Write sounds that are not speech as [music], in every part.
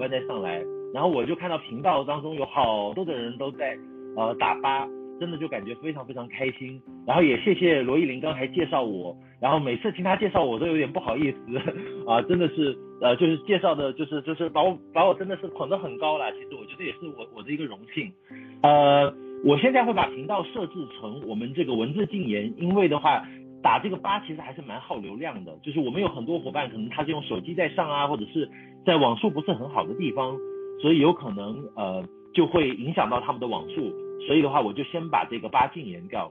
伙伴再上来，然后我就看到频道当中有好多的人都在呃打八，真的就感觉非常非常开心。然后也谢谢罗艺林刚才介绍我，然后每次听他介绍我都有点不好意思 [laughs] 啊，真的是呃就是介绍的就是就是把我把我真的是捧得很高了。其实我觉得也是我我的一个荣幸。呃，我现在会把频道设置成我们这个文字禁言，因为的话。打这个八其实还是蛮耗流量的，就是我们有很多伙伴可能他是用手机在上啊，或者是在网速不是很好的地方，所以有可能呃就会影响到他们的网速，所以的话我就先把这个八禁言掉。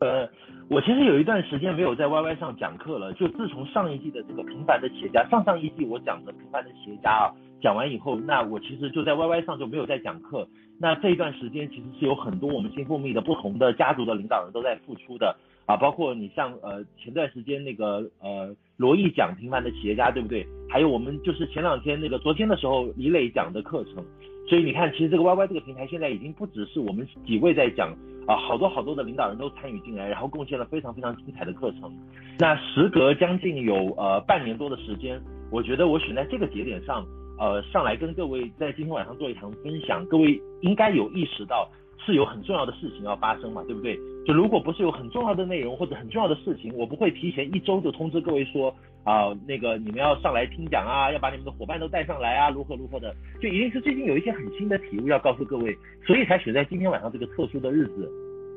呃，我其实有一段时间没有在 YY 上讲课了，就自从上一季的这个平凡的企业家，上上一季我讲的平凡的企业家啊讲完以后，那我其实就在 YY 上就没有再讲课。那这一段时间其实是有很多我们新蜂蜜的不同的家族的领导人都在付出的。啊，包括你像呃前段时间那个呃罗毅讲平凡的企业家，对不对？还有我们就是前两天那个昨天的时候李磊讲的课程，所以你看，其实这个 YY 这个平台现在已经不只是我们几位在讲啊，好多好多的领导人都参与进来，然后贡献了非常非常精彩的课程。那时隔将近有呃半年多的时间，我觉得我选在这个节点上，呃上来跟各位在今天晚上做一堂分享，各位应该有意识到。是有很重要的事情要发生嘛，对不对？就如果不是有很重要的内容或者很重要的事情，我不会提前一周就通知各位说啊、那个你们要上来听讲啊，要把你们的伙伴都带上来啊，如何如何的，就一定是最近有一些很新的体悟要告诉各位，所以才选在今天晚上这个特殊的日子，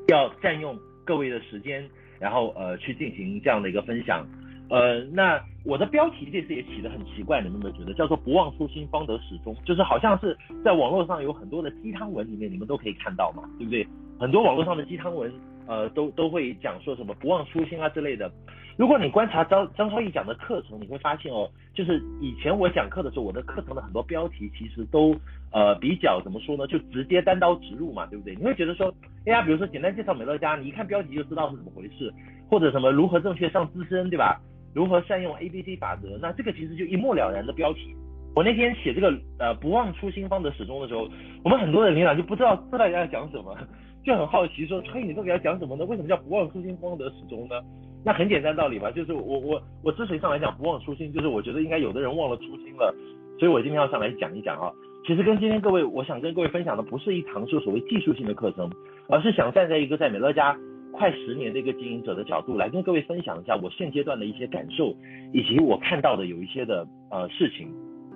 要占用各位的时间，然后呃去进行这样的一个分享。呃，那我的标题这次也起得很奇怪，你们有没有觉得叫做“不忘初心，方得始终”？就是好像是在网络上有很多的鸡汤文里面，你们都可以看到嘛，对不对？很多网络上的鸡汤文，呃，都都会讲说什么“不忘初心”啊之类的。如果你观察张张超毅讲的课程，你会发现哦，就是以前我讲课的时候，我的课程的很多标题其实都呃比较怎么说呢，就直接单刀直入嘛，对不对？你会觉得说，哎呀，比如说简单介绍美乐家，你一看标题就知道是怎么回事，或者什么如何正确上资深，对吧？如何善用 A B C 法则？那这个其实就一目了然的标题。我那天写这个呃不忘初心方得始终的时候，我们很多的领导就不知道这到底要讲什么，就很好奇说，嘿你到底要讲什么呢？为什么叫不忘初心方得始终呢？那很简单道理吧，就是我我我之所以上来讲不忘初心，就是我觉得应该有的人忘了初心了，所以我今天要上来讲一讲啊。其实跟今天各位，我想跟各位分享的不是一堂说所谓技术性的课程，而是想站在一个在美乐家。快十年的一个经营者的角度来跟各位分享一下我现阶段的一些感受，以及我看到的有一些的呃事情。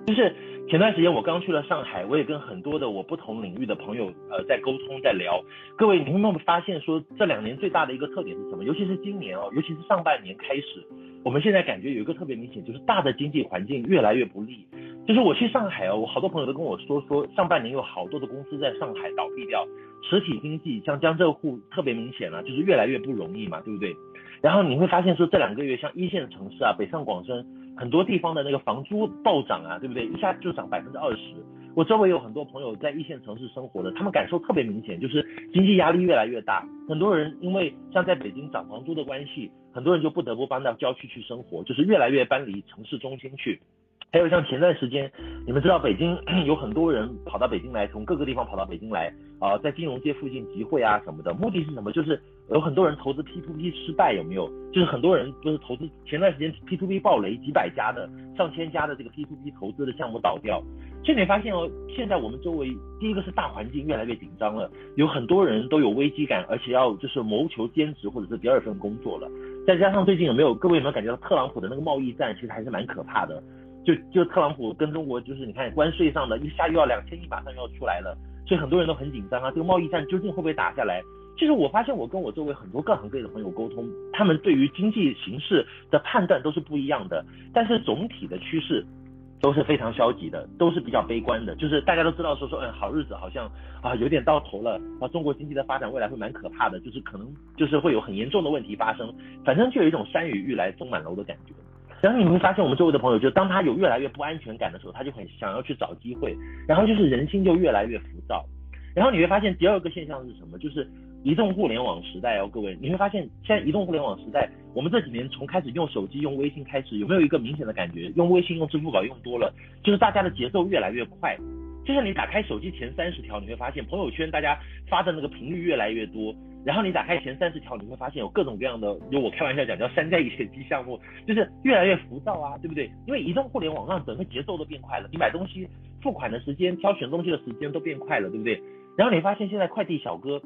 就是前段时间我刚去了上海，我也跟很多的我不同领域的朋友呃在沟通在聊。各位，你们有没有发现说这两年最大的一个特点是什么？尤其是今年哦，尤其是上半年开始，我们现在感觉有一个特别明显，就是大的经济环境越来越不利。就是我去上海哦，我好多朋友都跟我说说，上半年有好多的公司在上海倒闭掉。实体经济像江浙沪特别明显了，就是越来越不容易嘛，对不对？然后你会发现说这两个月像一线城市啊，北上广深很多地方的那个房租暴涨啊，对不对？一下就涨百分之二十。我周围有很多朋友在一线城市生活的，他们感受特别明显，就是经济压力越来越大。很多人因为像在北京涨房租的关系，很多人就不得不搬到郊区去生活，就是越来越搬离城市中心去。还有像前段时间，你们知道北京 [clears throat] 有很多人跑到北京来，从各个地方跑到北京来啊、在金融街附近集会啊什么的，目的是什么？就是有很多人投资 P to P 失败，有没有？就是很多人就是投资前段时间 P to P 暴雷，几百家的、上千家的这个 P to P 投资的项目倒掉。所以你发现哦，现在我们周围第一个是大环境越来越紧张了，有很多人都有危机感，而且要就是谋求兼职或者是第二份工作了。再加上最近有没有各位有没有感觉到特朗普的那个贸易战其实还是蛮可怕的？就就特朗普跟中国，就是你看关税上的一下又要两千亿，马上又要出来了，所以很多人都很紧张啊。这个贸易战究竟会不会打下来？其实我发现我跟我周围很多各行各业的朋友沟通，他们对于经济形势的判断都是不一样的，但是总体的趋势都是非常消极的，都是比较悲观的。就是大家都知道说说，嗯，好日子好像啊有点到头了啊，中国经济的发展未来会蛮可怕的，就是可能就是会有很严重的问题发生，反正就有一种山雨欲来风满楼的感觉。然后你会发现，我们周围的朋友，就当他有越来越不安全感的时候，他就很想要去找机会，然后就是人心就越来越浮躁。然后你会发现第二个现象是什么？就是移动互联网时代哦，各位，你会发现现在移动互联网时代，我们这几年从开始用手机、用微信开始，有没有一个明显的感觉？用微信、用支付宝用多了，就是大家的节奏越来越快。就是你打开手机前三十条，你会发现朋友圈大家发的那个频率越来越多。然后你打开前三十条，你会发现有各种各样的，就我开玩笑讲叫山寨业绩项目，就是越来越浮躁啊，对不对？因为移动互联网让整个节奏都变快了，你买东西付款的时间、挑选东西的时间都变快了，对不对？然后你发现现在快递小哥、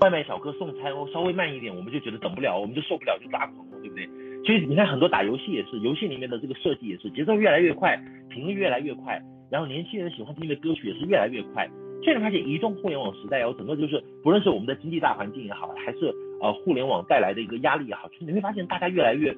外卖小哥送餐哦，稍微慢一点，我们就觉得等不了，我们就受不了，就抓狂了，对不对？所以你看很多打游戏也是，游戏里面的这个设计也是节奏越来越快，频率越来越快，然后年轻人喜欢听的歌曲也是越来越快。现在发现移动互联网时代哦，整个就是不论是我们的经济大环境也好，还是呃互联网带来的一个压力也好，就是你会发现大家越来越，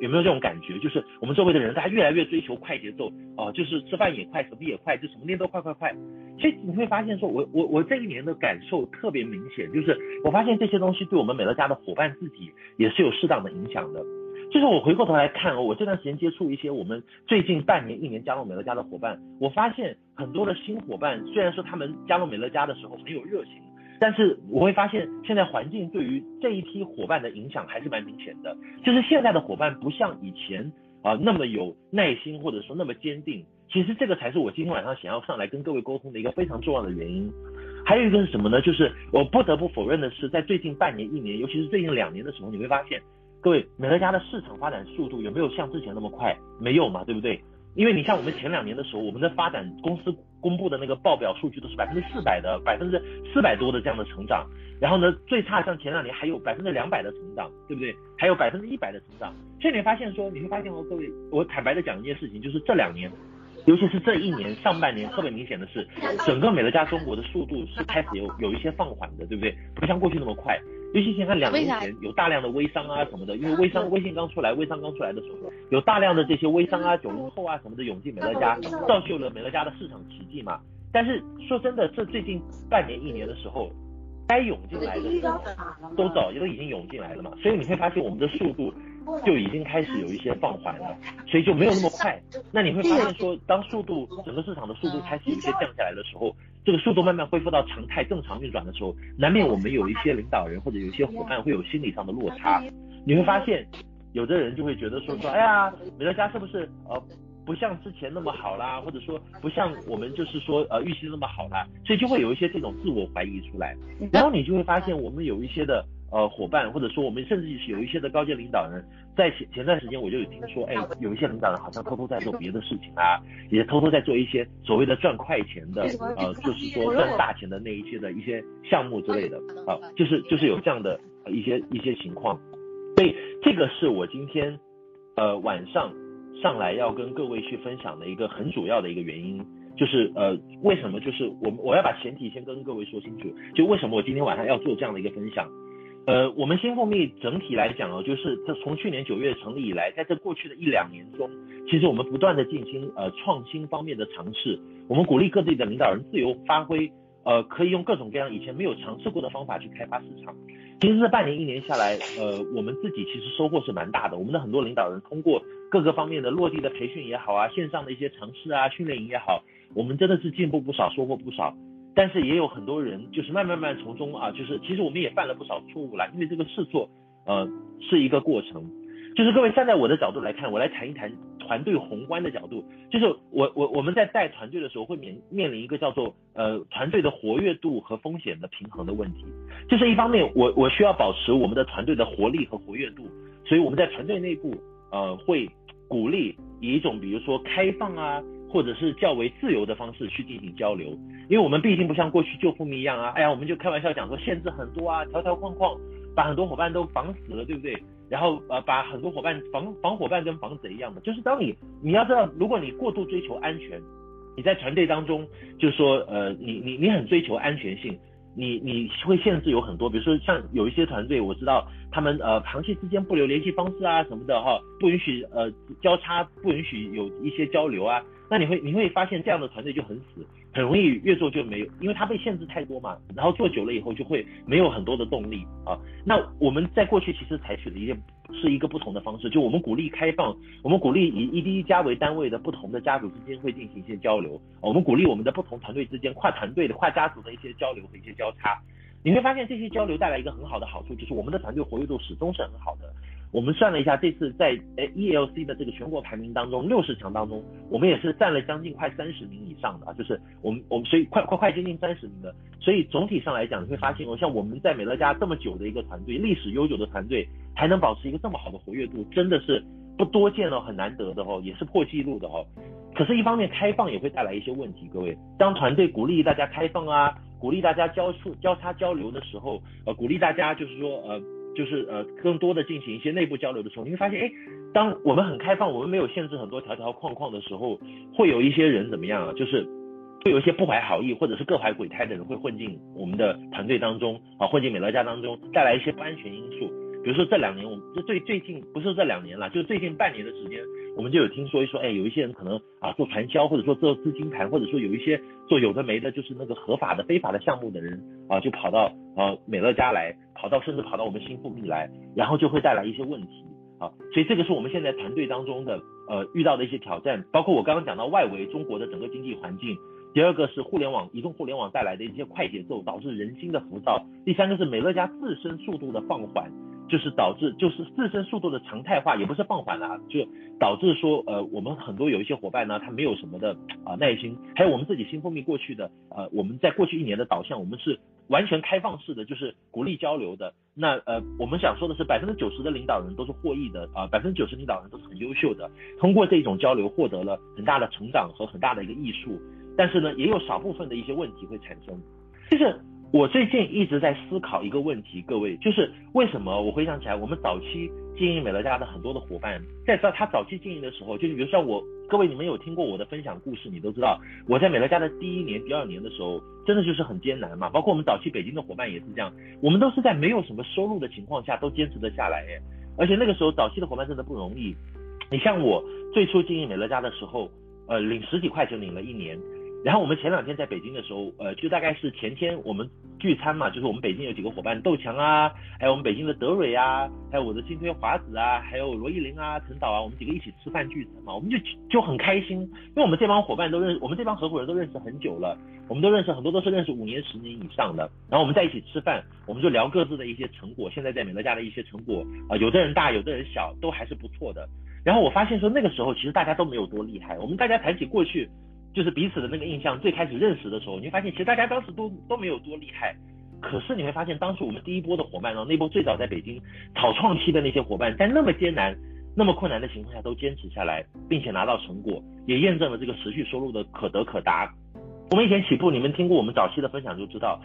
有没有这种感觉？就是我们周围的人，大家越来越追求快节奏哦、就是吃饭也快，什么也快，就什么店都快快快。其实你会发现说，我我我这一年的感受特别明显，就是我发现这些东西对我们美乐家的伙伴自己也是有适当的影响的。就是我回过头来看，我这段时间接触一些我们最近半年、一年加入美乐家的伙伴，我发现很多的新伙伴，虽然说他们加入美乐家的时候很有热情，但是我会发现现在环境对于这一批伙伴的影响还是蛮明显的。就是现在的伙伴不像以前啊那么有耐心，或者说那么坚定。其实这个才是我今天晚上想要上来跟各位沟通的一个非常重要的原因。还有一个是什么呢？就是我不得不否认的是，在最近半年、一年，尤其是最近两年的时候，你会发现。各位，美乐家的市场发展速度有没有像之前那么快？没有嘛，对不对？因为你像我们前两年的时候，我们的发展公司公布的那个报表数据都是百分之四百的，百分之四百多的这样的成长。然后呢，最差像前两年还有百分之两百的成长，对不对？还有百分之一百的成长。所以你发现说，你会发现哦，各位，我坦白的讲一件事情，就是这两年，尤其是这一年上半年，特别明显的是，整个美乐家中国的速度是开始有有一些放缓的，对不对？不像过去那么快。尤其现在两年前有大量的微商啊什么的，因为微商微信刚出来，微商刚出来的时候，有大量的这些微商啊、九零后啊什么的涌进美乐家，造就了美乐家的市场奇迹嘛。但是说真的，这最近半年一年的时候，该涌进来的都早都已经涌进来了嘛，所以你会发现我们的速度就已经开始有一些放缓了，所以就没有那么快。那你会发现说，当速度整个市场的速度开始有一些降下来的时候。这个速度慢慢恢复到常态、正常运转的时候，难免我们有一些领导人或者有一些伙伴会有心理上的落差。你会发现，有的人就会觉得说说，哎呀，美乐家是不是呃不像之前那么好啦，或者说不像我们就是说呃预期那么好啦，所以就会有一些这种自我怀疑出来。然后你就会发现，我们有一些的。呃，伙伴，或者说我们甚至是有一些的高阶领导人，在前前段时间我就有听说，哎，有一些领导人好像偷偷在做别的事情啊，也偷偷在做一些所谓的赚快钱的，呃，就是说赚大钱的那一些的一些项目之类的，啊，就是就是有这样的一些一些情况，所以这个是我今天呃晚上上来要跟各位去分享的一个很主要的一个原因，就是呃为什么就是我我要把前提先跟各位说清楚，就为什么我今天晚上要做这样的一个分享。呃，我们新蜂蜜整体来讲哦，就是它从去年九月成立以来，在这过去的一两年中，其实我们不断的进行呃创新方面的尝试，我们鼓励各地的领导人自由发挥，呃，可以用各种各样以前没有尝试过的方法去开发市场。其实这半年一年下来，呃，我们自己其实收获是蛮大的。我们的很多领导人通过各个方面的落地的培训也好啊，线上的一些尝试啊，训练营也好，我们真的是进步不少，收获不少。但是也有很多人，就是慢慢慢从中啊，就是其实我们也犯了不少错误啦，因为这个试错，呃，是一个过程。就是各位站在我的角度来看，我来谈一谈团队宏观的角度。就是我我我们在带团队的时候，会面面临一个叫做呃团队的活跃度和风险的平衡的问题。就是一方面，我我需要保持我们的团队的活力和活跃度，所以我们在团队内部呃会鼓励以一种比如说开放啊。或者是较为自由的方式去进行交流，因为我们毕竟不像过去旧蜂蜜一样啊，哎呀，我们就开玩笑讲说限制很多啊，条条框框把很多伙伴都绑死了，对不对？然后呃，把很多伙伴防防伙伴跟防贼一样的，就是当你你要知道，如果你过度追求安全，你在团队当中就是说呃，你你你很追求安全性。你你会限制有很多，比如说像有一些团队，我知道他们呃，长期之间不留联系方式啊什么的哈，不允许呃交叉，不允许有一些交流啊，那你会你会发现这样的团队就很死。很容易越做就没有，因为它被限制太多嘛，然后做久了以后就会没有很多的动力啊。那我们在过去其实采取的一件是一个不同的方式，就我们鼓励开放，我们鼓励以一滴一家为单位的不同的家族之间会进行一些交流，我们鼓励我们的不同团队之间跨团队的跨家族的一些交流和一些交叉。你会发现这些交流带来一个很好的好处，就是我们的团队活跃度始终是很好的。我们算了一下，这次在 ELC 的这个全国排名当中，六十强当中，我们也是占了将近快三十名以上的啊，就是我们我们所以快快快接近三十名的，所以总体上来讲，你会发现哦，像我们在美乐家这么久的一个团队，历史悠久的团队，还能保持一个这么好的活跃度，真的是不多见哦，很难得的哦，也是破纪录的哦。可是，一方面开放也会带来一些问题，各位，当团队鼓励大家开放啊，鼓励大家交出交叉交流的时候，呃，鼓励大家就是说呃。就是呃，更多的进行一些内部交流的时候，你会发现，哎，当我们很开放，我们没有限制很多条条框框的时候，会有一些人怎么样啊？就是会有一些不怀好意或者是各怀鬼胎的人会混进我们的团队当中啊，混进美乐家当中，带来一些不安全因素。比如说这两年，我们就最最近不是这两年了，就最近半年的时间，我们就有听说一说，哎，有一些人可能啊做传销，或者说做资金盘，或者说有一些做有的没的，就是那个合法的、非法的项目的人啊，就跑到啊美乐家来，跑到甚至跑到我们新富密来，然后就会带来一些问题啊。所以这个是我们现在团队当中的呃遇到的一些挑战，包括我刚刚讲到外围中国的整个经济环境，第二个是互联网、移动互联网带来的一些快节奏，导致人心的浮躁，第三个是美乐家自身速度的放缓。就是导致就是自身速度的常态化，也不是放缓了，就导致说呃我们很多有一些伙伴呢，他没有什么的啊、耐心，还有我们自己新蜂蜜过去的呃我们在过去一年的导向，我们是完全开放式的，就是鼓励交流的。那呃我们想说的是百分之九十的领导人都是获益的啊，百分之九十领导人都是很优秀的，通过这种交流获得了很大的成长和很大的一个益处。但是呢，也有少部分的一些问题会产生，就是。我最近一直在思考一个问题，各位，就是为什么我回想起来，我们早期经营美乐家的很多的伙伴，在知道他早期经营的时候，就是比如像我，各位你们有听过我的分享故事，你都知道我在美乐家的第一年、第二年的时候，真的就是很艰难嘛。包括我们早期北京的伙伴也是这样，我们都是在没有什么收入的情况下都坚持得下来，哎，而且那个时候早期的伙伴真的不容易。你像我最初经营美乐家的时候，呃，领十几块钱领了一年。然后我们前两天在北京的时候，呃，就大概是前天我们聚餐嘛，就是我们北京有几个伙伴，窦强啊，还有我们北京的德蕊啊，还有我的新推华子啊，还有罗艺林啊、陈导啊，我们几个一起吃饭聚餐嘛，我们就就很开心，因为我们这帮伙伴都认识，我们这帮合伙人都认识很久了，我们都认识很多都是认识五年、十年以上的，然后我们在一起吃饭，我们就聊各自的一些成果，现在在美乐家的一些成果啊，有的人大，有的人小，都还是不错的。然后我发现说那个时候其实大家都没有多厉害，我们大家谈起过去。就是彼此的那个印象，最开始认识的时候，你会发现其实大家当时都都没有多厉害，可是你会发现当时我们第一波的伙伴呢，那波最早在北京草创期的那些伙伴，在那么艰难、那么困难的情况下都坚持下来，并且拿到成果，也验证了这个持续收入的可得可达。我们以前起步，你们听过我们早期的分享就知道，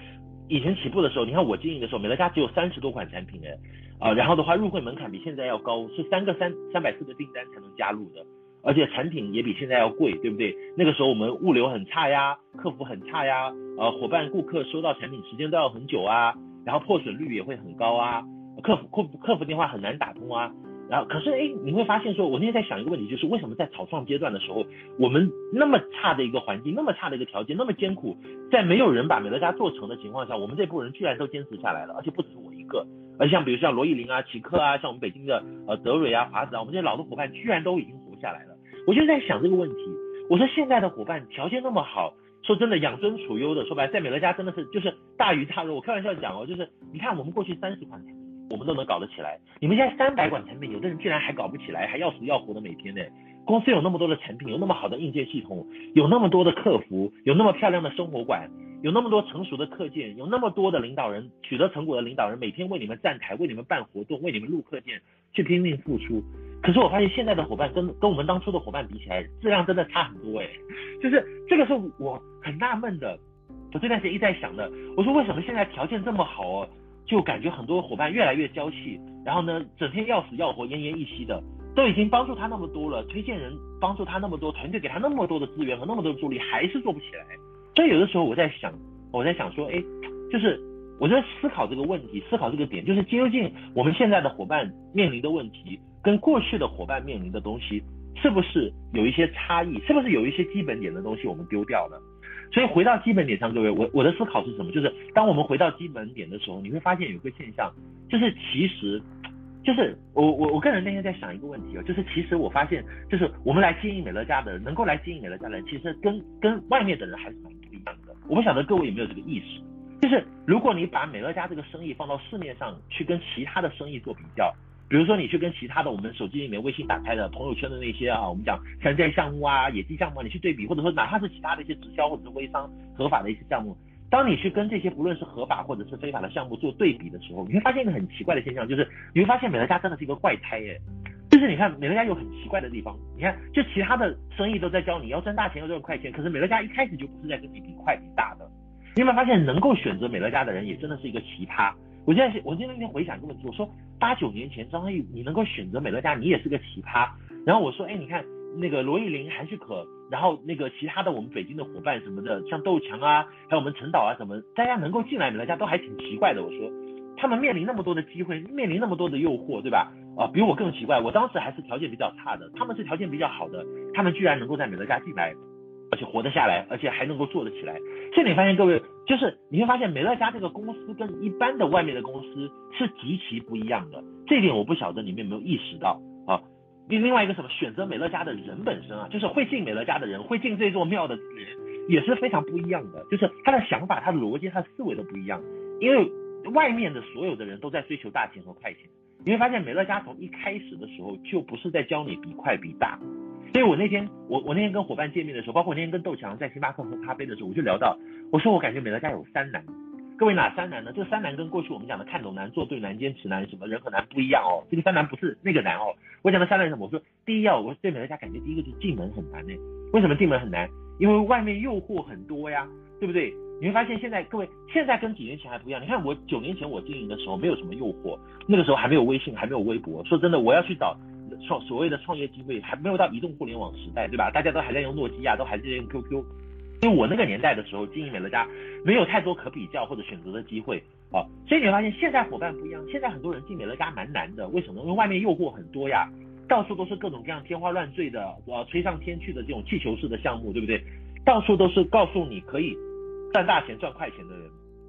以前起步的时候，你看我经营的时候，美乐家只有三十多款产品哎，啊、然后的话入会门槛比现在要高，是三个三三百四的订单才能加入的。而且产品也比现在要贵，对不对？那个时候我们物流很差呀，客服很差呀，呃，伙伴顾客收到产品时间都要很久啊，然后破损率也会很高啊，客服客客服电话很难打通啊。然后可是哎，你会发现说，我那天在想一个问题，就是为什么在草创阶段的时候，我们那么差的一个环境，那么差的一个条件，那么艰苦，在没有人把美乐家做成的情况下，我们这波人居然都坚持下来了，而且不止我一个，而像比如像罗艺林啊、奇克啊，像我们北京的呃德蕊啊、华子啊，我们这些老的伙伴居然都已经活下来了。我就在想这个问题，我说现在的伙伴条件那么好，说真的养尊处优的，说白了在美乐家真的是就是大鱼大肉。我开玩笑讲哦，就是你看我们过去三十款产品，我们都能搞得起来，你们现在三百款产品，有的人居然还搞不起来，还要死要活的每天呢。公司有那么多的产品，有那么好的硬件系统，有那么多的客服，有那么漂亮的生活馆，有那么多成熟的课件，有那么多的领导人取得成果的领导人，每天为你们站台，为你们办活动，为你们录课件，去拼命付出。可是我发现现在的伙伴跟跟我们当初的伙伴比起来，质量真的差很多哎，就是这个是我很纳闷的，我这段时间一直在想的，我说为什么现在条件这么好哦，就感觉很多伙伴越来越娇气，然后呢，整天要死要活、奄奄一息的，都已经帮助他那么多了，推荐人帮助他那么多，团队给他那么多的资源和那么多的助力，还是做不起来。所以有的时候我在想，我在想说，哎，就是我在思考这个问题，思考这个点，就是究竟我们现在的伙伴面临的问题。跟过去的伙伴面临的东西是不是有一些差异？是不是有一些基本点的东西我们丢掉了？所以回到基本点上，各位，我我的思考是什么？就是当我们回到基本点的时候，你会发现有个现象，就是其实，就是我我我个人那天在想一个问题哦，就是其实我发现，就是我们来经营美乐家的人，能够来经营美乐家的人，其实跟跟外面的人还是蛮不一样的。我不晓得各位有没有这个意识？就是如果你把美乐家这个生意放到市面上去跟其他的生意做比较。比如说你去跟其他的我们手机里面微信打开的朋友圈的那些啊，我们讲山寨项目啊、野鸡项目啊，你去对比，或者说哪怕是其他的一些直销或者是微商合法的一些项目，当你去跟这些不论是合法或者是非法的项目做对比的时候，你会发现一个很奇怪的现象，就是你会发现美乐家真的是一个怪胎耶。就是你看美乐家有很奇怪的地方，你看就其他的生意都在教你要赚大钱要赚快钱，可是美乐家一开始就不是在跟你比快比大的。你有没有发现能够选择美乐家的人也真的是一个奇葩？我现在我今天回想这个问题，我说八九年前张珈瑜你能够选择美乐家，你也是个奇葩。然后我说，哎，你看那个罗艺林、韩旭可，然后那个其他的我们北京的伙伴什么的，像窦强啊，还有我们陈导啊什么，大家能够进来美乐家都还挺奇怪的。我说他们面临那么多的机会，面临那么多的诱惑，对吧？啊，比我更奇怪。我当时还是条件比较差的，他们是条件比较好的，他们居然能够在美乐家进来。而且活得下来，而且还能够做得起来。这里发现各位，就是你会发现美乐家这个公司跟一般的外面的公司是极其不一样的。这点我不晓得你们有没有意识到？另另外一个什么，选择美乐家的人本身啊，就是会进美乐家的人，会进这座庙的人也是非常不一样的。就是他的想法、他的逻辑、他的思维都不一样。因为外面的所有的人都在追求大钱和快钱，你会发现美乐家从一开始的时候就不是在教你比快比大。所以我那天我我那天跟伙伴见面的时候，包括那天跟窦强在星巴克喝咖啡的时候，我就聊到，我说我感觉美乐家有三难，各位哪三难呢？这三难跟过去我们讲的看懂难、做对难、坚持难，什么人和难不一样哦。这个三难不是那个难哦。我讲的三难是什么？我说第一要我对美乐家感觉第一个就是进门很难呢。为什么进门很难？因为外面诱惑很多呀，对不对？你会发现现在各位现在跟几年前还不一样。你看我九年前我经营的时候没有什么诱惑，那个时候还没有微信，还没有微博。说真的，我要去找。创所谓的创业机会还没有到移动互联网时代，对吧？大家都还在用诺基亚，都还在用 QQ。因为我那个年代的时候经营美乐家，没有太多可比较或者选择的机会啊。所以你会发现现在伙伴不一样，现在很多人进美乐家蛮难的，为什么？因为外面诱惑很多呀，到处都是各种各样天花乱坠的，呃，吹上天去的这种气球式的项目，对不对？到处都是告诉你可以赚大钱、赚快钱的人。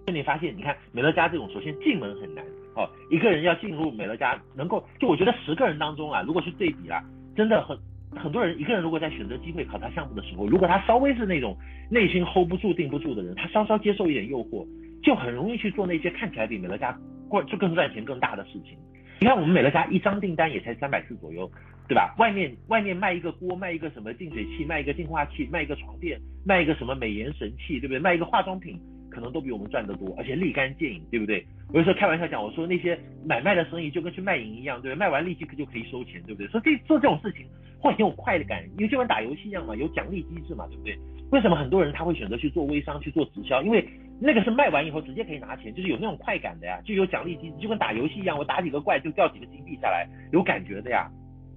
所以你发现，你看美乐家这种，首先进门很难。哦，一个人要进入美乐家，能够就我觉得十个人当中啊，如果去对比啦，真的很很多人，一个人如果在选择机会考察项目的时候，如果他稍微是那种内心 hold 不住、定不住的人，他稍稍接受一点诱惑，就很容易去做那些看起来比美乐家过就更赚钱、更大的事情。你看我们美乐家一张订单也才三百四左右，对吧？外面外面卖一个锅，卖一个什么净水器，卖一个净化器，卖一个床垫，卖一个什么美颜神器，对不对？卖一个化妆品。可能都比我们赚得多，而且立竿见影，对不对？我有时候开玩笑讲，我说那些买卖的生意就跟去卖淫一样，对不对？卖完立即就可以收钱，对不对？所以这做这种事情会很有快的感，因为就跟打游戏一样嘛，有奖励机制嘛，对不对？为什么很多人他会选择去做微商去做直销？因为那个是卖完以后直接可以拿钱，就是有那种快感的呀，就有奖励机制，就跟打游戏一样，我打几个怪就掉几个金币下来，有感觉的呀。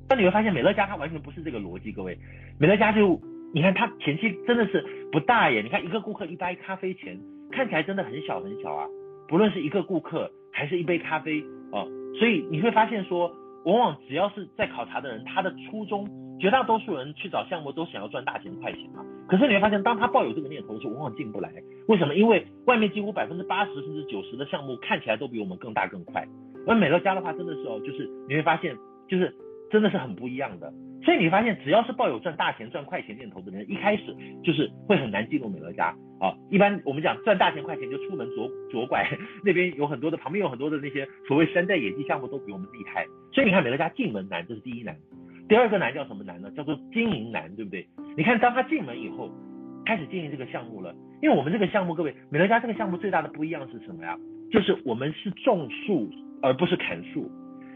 但你会发现美乐家它完全不是这个逻辑，各位，美乐家就你看它前期真的是不大耶，你看一个顾客一杯咖啡钱。看起来真的很小很小啊，不论是一个顾客还是一杯咖啡哦，所以你会发现说，往往只要是在考察的人，他的初衷，绝大多数人去找项目都想要赚大钱快钱嘛。可是你会发现，当他抱有这个念头的时候，往往进不来。为什么？因为外面几乎百分之八十甚至九十的项目看起来都比我们更大更快。而美乐家的话，真的是哦，就是你会发现，就是真的是很不一样的。所以你发现，只要是抱有赚大钱、赚快钱念头的人，一开始就是会很难进入美乐家啊。一般我们讲赚大钱、快钱，就出门左左拐，[laughs] 那边有很多的，旁边有很多的那些所谓山寨野鸡项目都比我们厉害。所以你看美乐家进门难，这是第一难。第二个难叫什么难呢？叫做经营难，对不对？你看当他进门以后，开始经营这个项目了，因为我们这个项目，各位，美乐家这个项目最大的不一样是什么呀？就是我们是种树而不是砍树。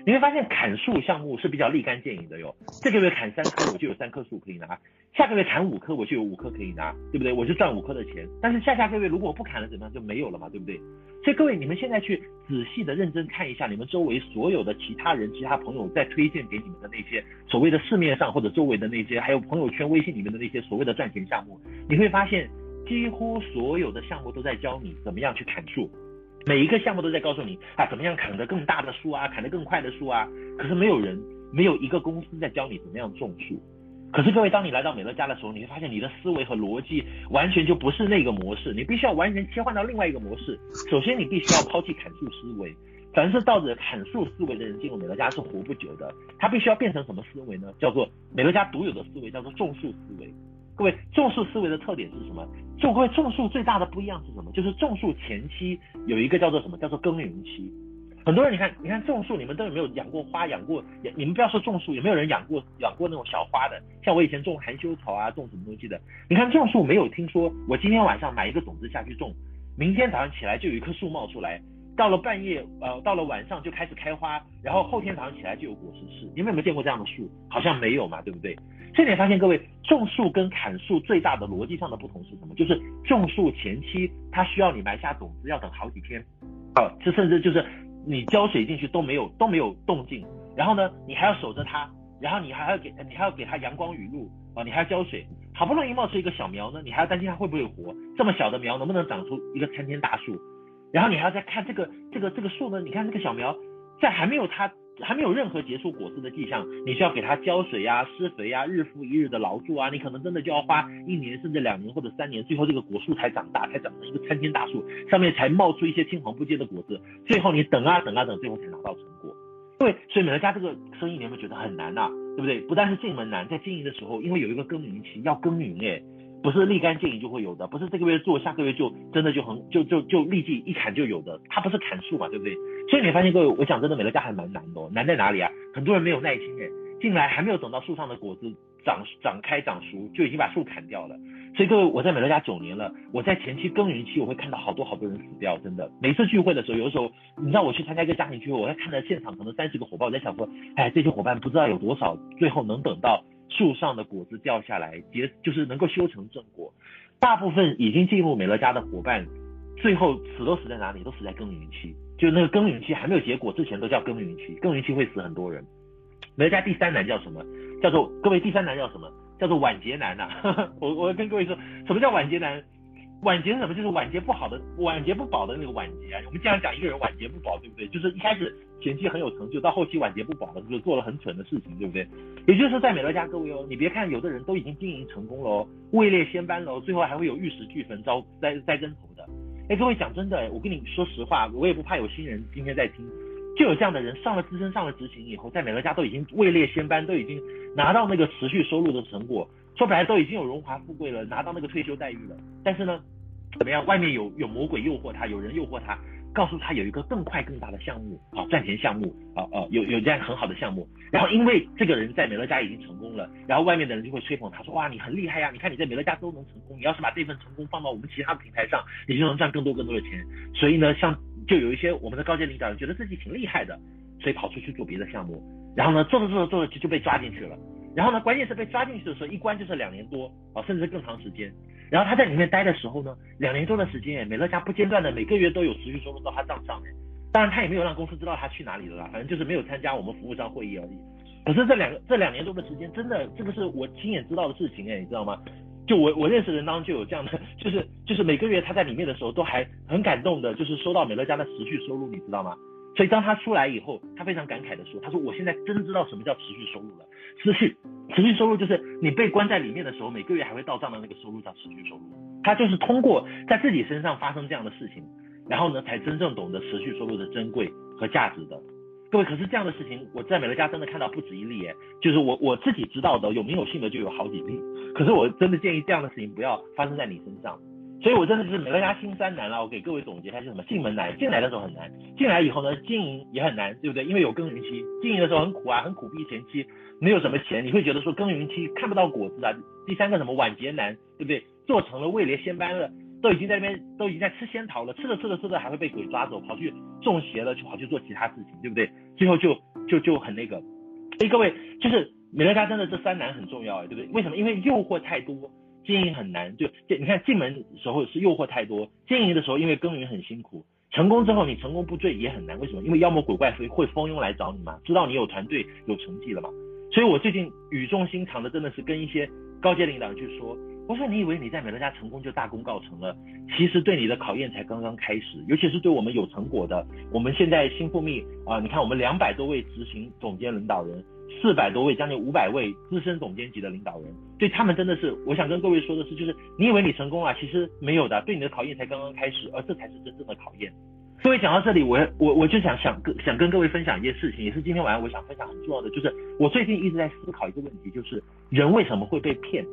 你会发现砍树项目是比较立竿见影的哟，这个月砍三棵我就有三棵树可以拿，下个月砍五棵我就有五棵可以拿，对不对？我就赚五棵的钱。但是下下个月如果我不砍了怎么样就没有了嘛，对不对？所以各位你们现在去仔细的认真看一下你们周围所有的其他人、其他朋友在推荐给你们的那些所谓的市面上或者周围的那些，还有朋友圈、微信里面的那些所谓的赚钱项目，你会发现几乎所有的项目都在教你怎么样去砍树。每一个项目都在告诉你啊，怎么样砍得更大的树啊，砍得更快的树啊。可是没有人，没有一个公司在教你怎么样种树。可是各位，当你来到美乐家的时候，你会发现你的思维和逻辑完全就不是那个模式，你必须要完全切换到另外一个模式。首先，你必须要抛弃砍树思维。凡是抱着砍树思维的人进入美乐家是活不久的。他必须要变成什么思维呢？叫做美乐家独有的思维，叫做种树思维。各位，种树思维的特点是什么？就各位种树最大的不一样是什么？就是种树前期有一个叫做什么？叫做耕耘期。很多人你看，你看种树，你们都有没有养过花？养过，你们不要说种树，有没有人养过养过那种小花的？像我以前种含羞草啊，种什么东西的？你看种树没有听说，我今天晚上买一个种子下去种，明天早上起来就有一棵树冒出来，到了半夜，呃，到了晚上就开始开花，然后后天早上起来就有果实吃。你们有没有见过这样的树？好像没有嘛，对不对？这点发现各位，种树跟砍树最大的逻辑上的不同是什么？就是种树前期它需要你埋下种子，要等好几天，啊，这甚至就是。你浇水进去都没有都没有动静，然后呢，你还要守着它，然后你还要给你还要给它阳光雨露啊，你还要浇水，好不容易冒出一个小苗呢，你还要担心它会不会活，这么小的苗能不能长出一个参天大树，然后你还要再看这个这个这个树呢，你看这个小苗在还没有它。还没有任何结出果实的迹象，你需要给它浇水呀、施肥呀，日复一日的劳作啊，你可能真的就要花一年甚至两年或者三年，最后这个果树才长大，才长成一个参天大树，上面才冒出一些青黄不接的果子，最后你等啊等啊等，最后才拿到成果。对，所以美乐家这个生意你有没有觉得很难呐、对不对？不但是进门难，在经营的时候，因为有一个耕耘期要耕耘哎。不是立竿见影就会有的，不是这个月做，下个月就真的就很就就就立即一砍就有的，它不是砍树嘛，对不对？所以你发现各位，我讲真的，美乐家还蛮难的哦，难在哪里啊？很多人没有耐心哎，进来还没有等到树上的果子长长开长熟，就已经把树砍掉了。所以各位，我在美乐家九年了，我在前期耕耘期，我会看到好多好多人死掉，真的。每次聚会的时候，有的时候你知道我去参加一个家庭聚会，我在看到现场可能三十个伙伴，我在想说，哎，这些伙伴不知道有多少最后能等到树上的果子掉下来结，就是能够修成正果。大部分已经进入美乐家的伙伴，最后死都死在哪里？都死在耕耘期，就那个耕耘期还没有结果之前都叫耕耘期，耕耘期会死很多人。美乐家第三难叫什么？叫做各位第三难叫什么？叫做晚节难呐！[laughs] 我我跟各位说，什么叫晚节难？晚节是什么？就是晚节不好的，晚节不保的那个晚节啊。我们经常讲一个人晚节不保，对不对？就是一开始前期很有成就，到后期晚节不保了，就是做了很蠢的事情，对不对？也就是在美乐家各位哦，你别看有的人都已经经营成功了哦，位列仙班了哦，最后还会有玉石俱焚、遭栽栽跟头的。哎，各位讲真的，我跟你说实话，我也不怕有新人今天在听，就有这样的人上了资深、上了执行以后，在美乐家都已经位列仙班，都已经拿到那个持续收入的成果，说白了都已经有荣华富贵了，拿到那个退休待遇了，但是呢？怎么样？外面有有魔鬼诱惑他，有人诱惑他，告诉他有一个更快更大的项目，啊赚钱项目，啊啊，有有这样很好的项目。然后因为这个人在美乐家已经成功了，然后外面的人就会吹捧他说，哇，你很厉害呀！你看你在美乐家都能成功，你要是把这份成功放到我们其他的平台上，你就能赚更多更多的钱。所以呢，像就有一些我们的高阶领导人觉得自己挺厉害的，所以跑出去做别的项目，然后呢，做着做着做着就就被抓进去了。然后呢，关键是被抓进去的时候，一关就是两年多啊，甚至更长时间。然后他在里面待的时候呢，两年多的时间，美乐家不间断的每个月都有持续收入到他账上。当然他也没有让公司知道他去哪里了啦，反正就是没有参加我们服务商会议而已。可是这两个这两年多的时间，真的这个是我亲眼知道的事情哎，你知道吗？就我我认识的人当中就有这样的，[laughs] 就是就是每个月他在里面的时候都还很感动的，就是收到美乐家的持续收入，你知道吗？所以当他出来以后，他非常感慨的说：“他说我现在真知道什么叫持续收入了。持续持续收入就是你被关在里面的时候，每个月还会到账的那个收入叫持续收入。他就是通过在自己身上发生这样的事情，然后呢，才真正懂得持续收入的珍贵和价值的。各位，可是这样的事情我在美乐家真的看到不止一例，哎，就是我我自己知道的有名有姓的就有好几例。可是我真的建议这样的事情不要发生在你身上。”所以，我真的是美乐家新三难了。我给各位总结一下是什么？进门难，进来的时候很难，进来以后呢，经营也很难，对不对？因为有耕耘期，经营的时候很苦啊，很苦逼。前期没有什么钱，你会觉得说耕耘期看不到果子啊。第三个什么晚节难，对不对？做成了位列仙班了，都已经在那边都已经在吃仙桃了，吃着吃着吃着还会被鬼抓走，跑去中邪了，就跑去做其他事情，对不对？最后就就就很那个。所以各位，就是美乐家真的这三难很重要，对不对？为什么？因为诱惑太多。经营很难，就就你看进门时候是诱惑太多，经营的时候因为耕耘很辛苦，成功之后你成功不坠也很难。为什么？因为妖魔鬼怪会会蜂拥来找你嘛，知道你有团队有成绩了嘛。所以我最近语重心长的真的是跟一些高阶领导人去说，我说你以为你在美乐家成功就大功告成了，其实对你的考验才刚刚开始，尤其是对我们有成果的，我们现在新富密啊，你看我们两百多位执行总监领导人。四百多位，将近五百位资深总监级的领导人，对他们真的是，我想跟各位说的是，就是你以为你成功了，其实没有的，对你的考验才刚刚开始，而这才是真正的考验。各位讲到这里，我我我就想想跟想跟各位分享一件事情，也是今天晚上我想分享很重要的，就是我最近一直在思考一个问题，就是人为什么会被骗？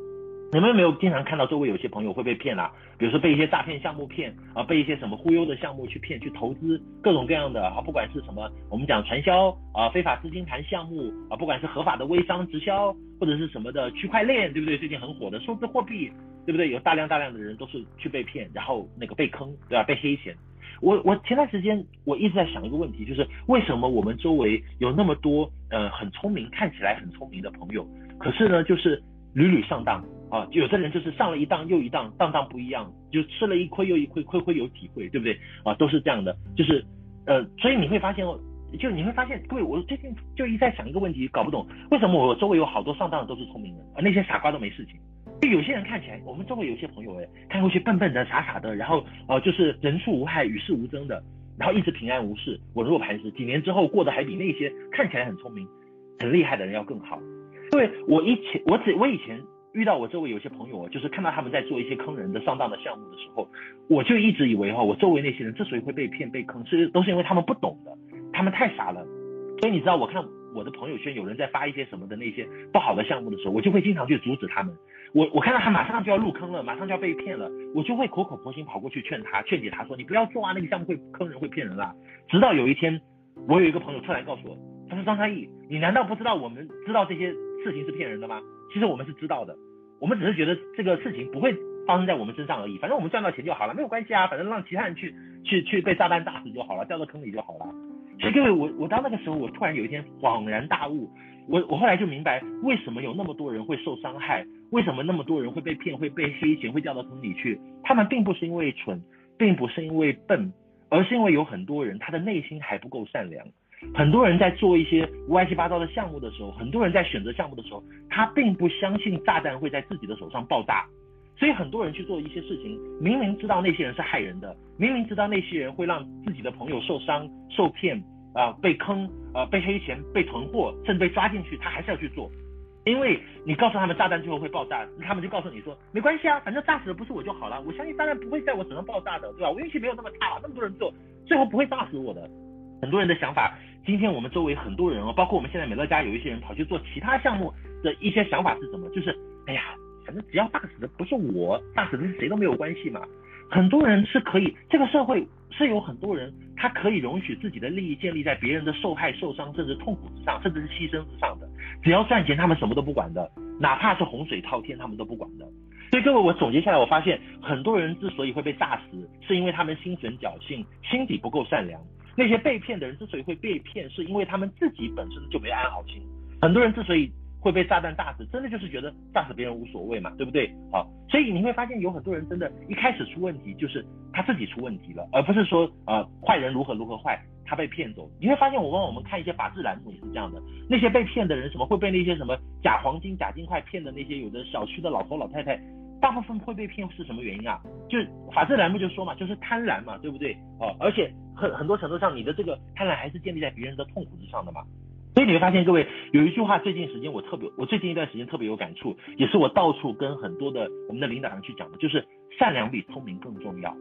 你们有没有经常看到周围有些朋友会被骗啊？比如说被一些诈骗项目骗啊，被一些什么忽悠的项目去骗，去投资各种各样的啊，不管是什么我们讲传销啊，非法资金盘项目啊，不管是合法的微商直销或者是什么的区块链，对不对？最近很火的数字货币，对不对？有大量大量的人都是去被骗，然后那个被坑，对吧？被黑钱。我我前段时间我一直在想一个问题，就是为什么我们周围有那么多呃很聪明，看起来很聪明的朋友，可是呢就是屡屡上当。啊，有的人就是上了一当又一当，当当不一样，就吃了一亏又一亏，亏亏有体会，对不对？啊，都是这样的，就是，呃，所以你会发现哦，就你会发现，各位，我最近就一再想一个问题，搞不懂为什么我周围有好多上当的都是聪明人，而那些傻瓜都没事情。就有些人看起来，我们周围有些朋友，哎，看过去笨笨的、傻傻的，然后，呃，就是人畜无害、与世无争的，然后一直平安无事、稳若磐石，几年之后过得还比那些看起来很聪明、很厉害的人要更好。各位，我以前，我只，我以前。遇到我周围有些朋友，就是看到他们在做一些坑人的上当的项目的时候，我就一直以为哈，我周围那些人之所以会被骗被坑，是都是因为他们不懂的，他们太傻了。所以你知道，我看我的朋友圈有人在发一些什么的那些不好的项目的时候，我就会经常去阻止他们。我我看到他马上就要入坑了，马上就要被骗了，我就会苦口婆心跑过去劝他，劝解他说，你不要做啊，那个项目会坑人会骗人啦。直到有一天，我有一个朋友突然告诉我，他说张开义，你难道不知道我们知道这些事情是骗人的吗？其实我们是知道的，我们只是觉得这个事情不会发生在我们身上而已。反正我们赚到钱就好了，没有关系啊。反正让其他人去去去被炸弹炸死就好了，掉到坑里就好了。所以各位，我我到那个时候，我突然有一天恍然大悟，我我后来就明白为什么有那么多人会受伤害，为什么那么多人会被骗，会被黑钱，会掉到坑里去。他们并不是因为蠢，并不是因为笨，而是因为有很多人他的内心还不够善良。很多人在做一些歪七八糟的项目的时候，很多人在选择项目的时候，他并不相信炸弹会在自己的手上爆炸，所以很多人去做一些事情，明明知道那些人是害人的，明明知道那些人会让自己的朋友受伤、受骗啊、被坑啊、被黑钱、被囤货，甚至被抓进去，他还是要去做，因为你告诉他们炸弹最后会爆炸，他们就告诉你说没关系啊，反正炸死的不是我就好了，我相信炸弹不会在我手上爆炸的，对吧？我运气没有那么差，那么多人做，最后不会炸死我的。很多人的想法，今天我们周围很多人哦，包括我们现在美乐家有一些人跑去做其他项目的一些想法是什么？就是，哎呀，反正只要大死的不是我，大死的是谁都没有关系嘛。很多人是可以，这个社会是有很多人，他可以容许自己的利益建立在别人的受害、受伤，甚至痛苦之上，甚至是牺牲之上的。只要赚钱，他们什么都不管的，哪怕是洪水滔天，他们都不管的。所以各位，我总结下来，我发现很多人之所以会被炸死，是因为他们心存侥幸，心底不够善良。那些被骗的人之所以会被骗，是因为他们自己本身就没安好心。很多人之所以会被炸弹炸死，真的就是觉得炸死别人无所谓嘛，对不对？好，所以你会发现有很多人真的，一开始出问题就是他自己出问题了，而不是说呃坏人如何如何坏，他被骗走。你会发现，我帮我们看一些法制栏目也是这样的，那些被骗的人什么会被那些什么假黄金、假金块骗的那些有的小区的老头老太太。大部分会被骗是什么原因啊？就法制栏目就说嘛，就是贪婪嘛，对不对？哦，而且很很多程度上，你的这个贪婪还是建立在别人的痛苦之上的嘛。所以你会发现，各位有一句话，最近时间我特别，我最近一段时间特别有感触，也是我到处跟很多的我们的领导人去讲的，就是善良比聪明更重要。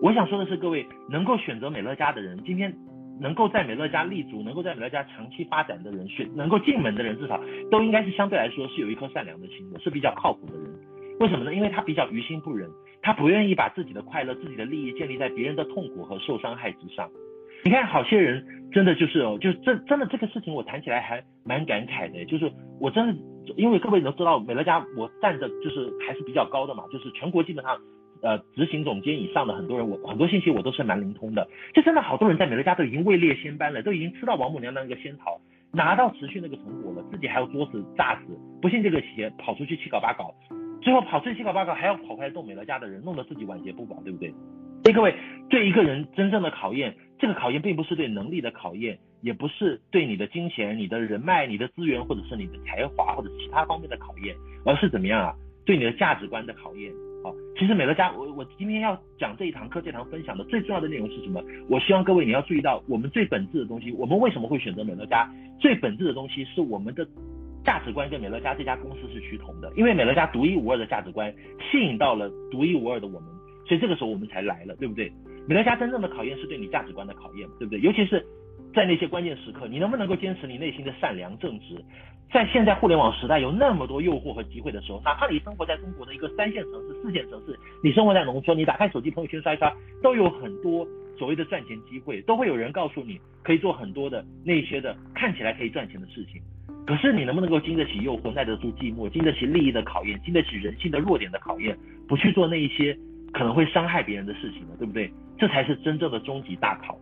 我想说的是，各位能够选择美乐家的人，今天能够在美乐家立足，能够在美乐家长期发展的人，选能够进门的人，至少都应该是相对来说是有一颗善良的心的，是比较靠谱的人。为什么呢？因为他比较于心不忍，他不愿意把自己的快乐、自己的利益建立在别人的痛苦和受伤害之上。你看，好些人真的就是哦，就真真的这个事情，我谈起来还蛮感慨的。就是我真的，因为各位都知道，美乐家我站的就是还是比较高的嘛，就是全国基本上呃执行总监以上的很多人，我很多信息我都是蛮灵通的。就真的好多人在美乐家都已经位列仙班了，都已经吃到王母娘娘那个仙桃，拿到持续那个成果了，自己还要作死诈死，不信这个邪，跑出去七搞八搞。最后跑这七搞八搞，还要跑回来动美乐家的人，弄得自己晚节不保，对不对？所以各位，对一个人真正的考验，这个考验并不是对能力的考验，也不是对你的金钱、你的人脉、你的资源，或者是你的才华，或者其他方面的考验，而是怎么样啊？对你的价值观的考验。好，其实美乐家，我我今天要讲这一堂课，这堂分享的最重要的内容是什么？我希望各位你要注意到，我们最本质的东西，我们为什么会选择美乐家？最本质的东西是我们的。价值观跟美乐家这家公司是趋同的，因为美乐家独一无二的价值观吸引到了独一无二的我们，所以这个时候我们才来了，对不对？美乐家真正的考验是对你价值观的考验，对不对？尤其是在那些关键时刻，你能不能够坚持你内心的善良正直？在现在互联网时代有那么多诱惑和机会的时候，哪怕你生活在中国的一个三线城市、四线城市，你生活在农村，你打开手机朋友圈刷一刷，都有很多所谓的赚钱机会，都会有人告诉你可以做很多的那些的看起来可以赚钱的事情。可是你能不能够经得起诱惑，耐得住寂寞，经得起利益的考验，经得起人性的弱点的考验，不去做那一些可能会伤害别人的事情呢？对不对？这才是真正的终极大考。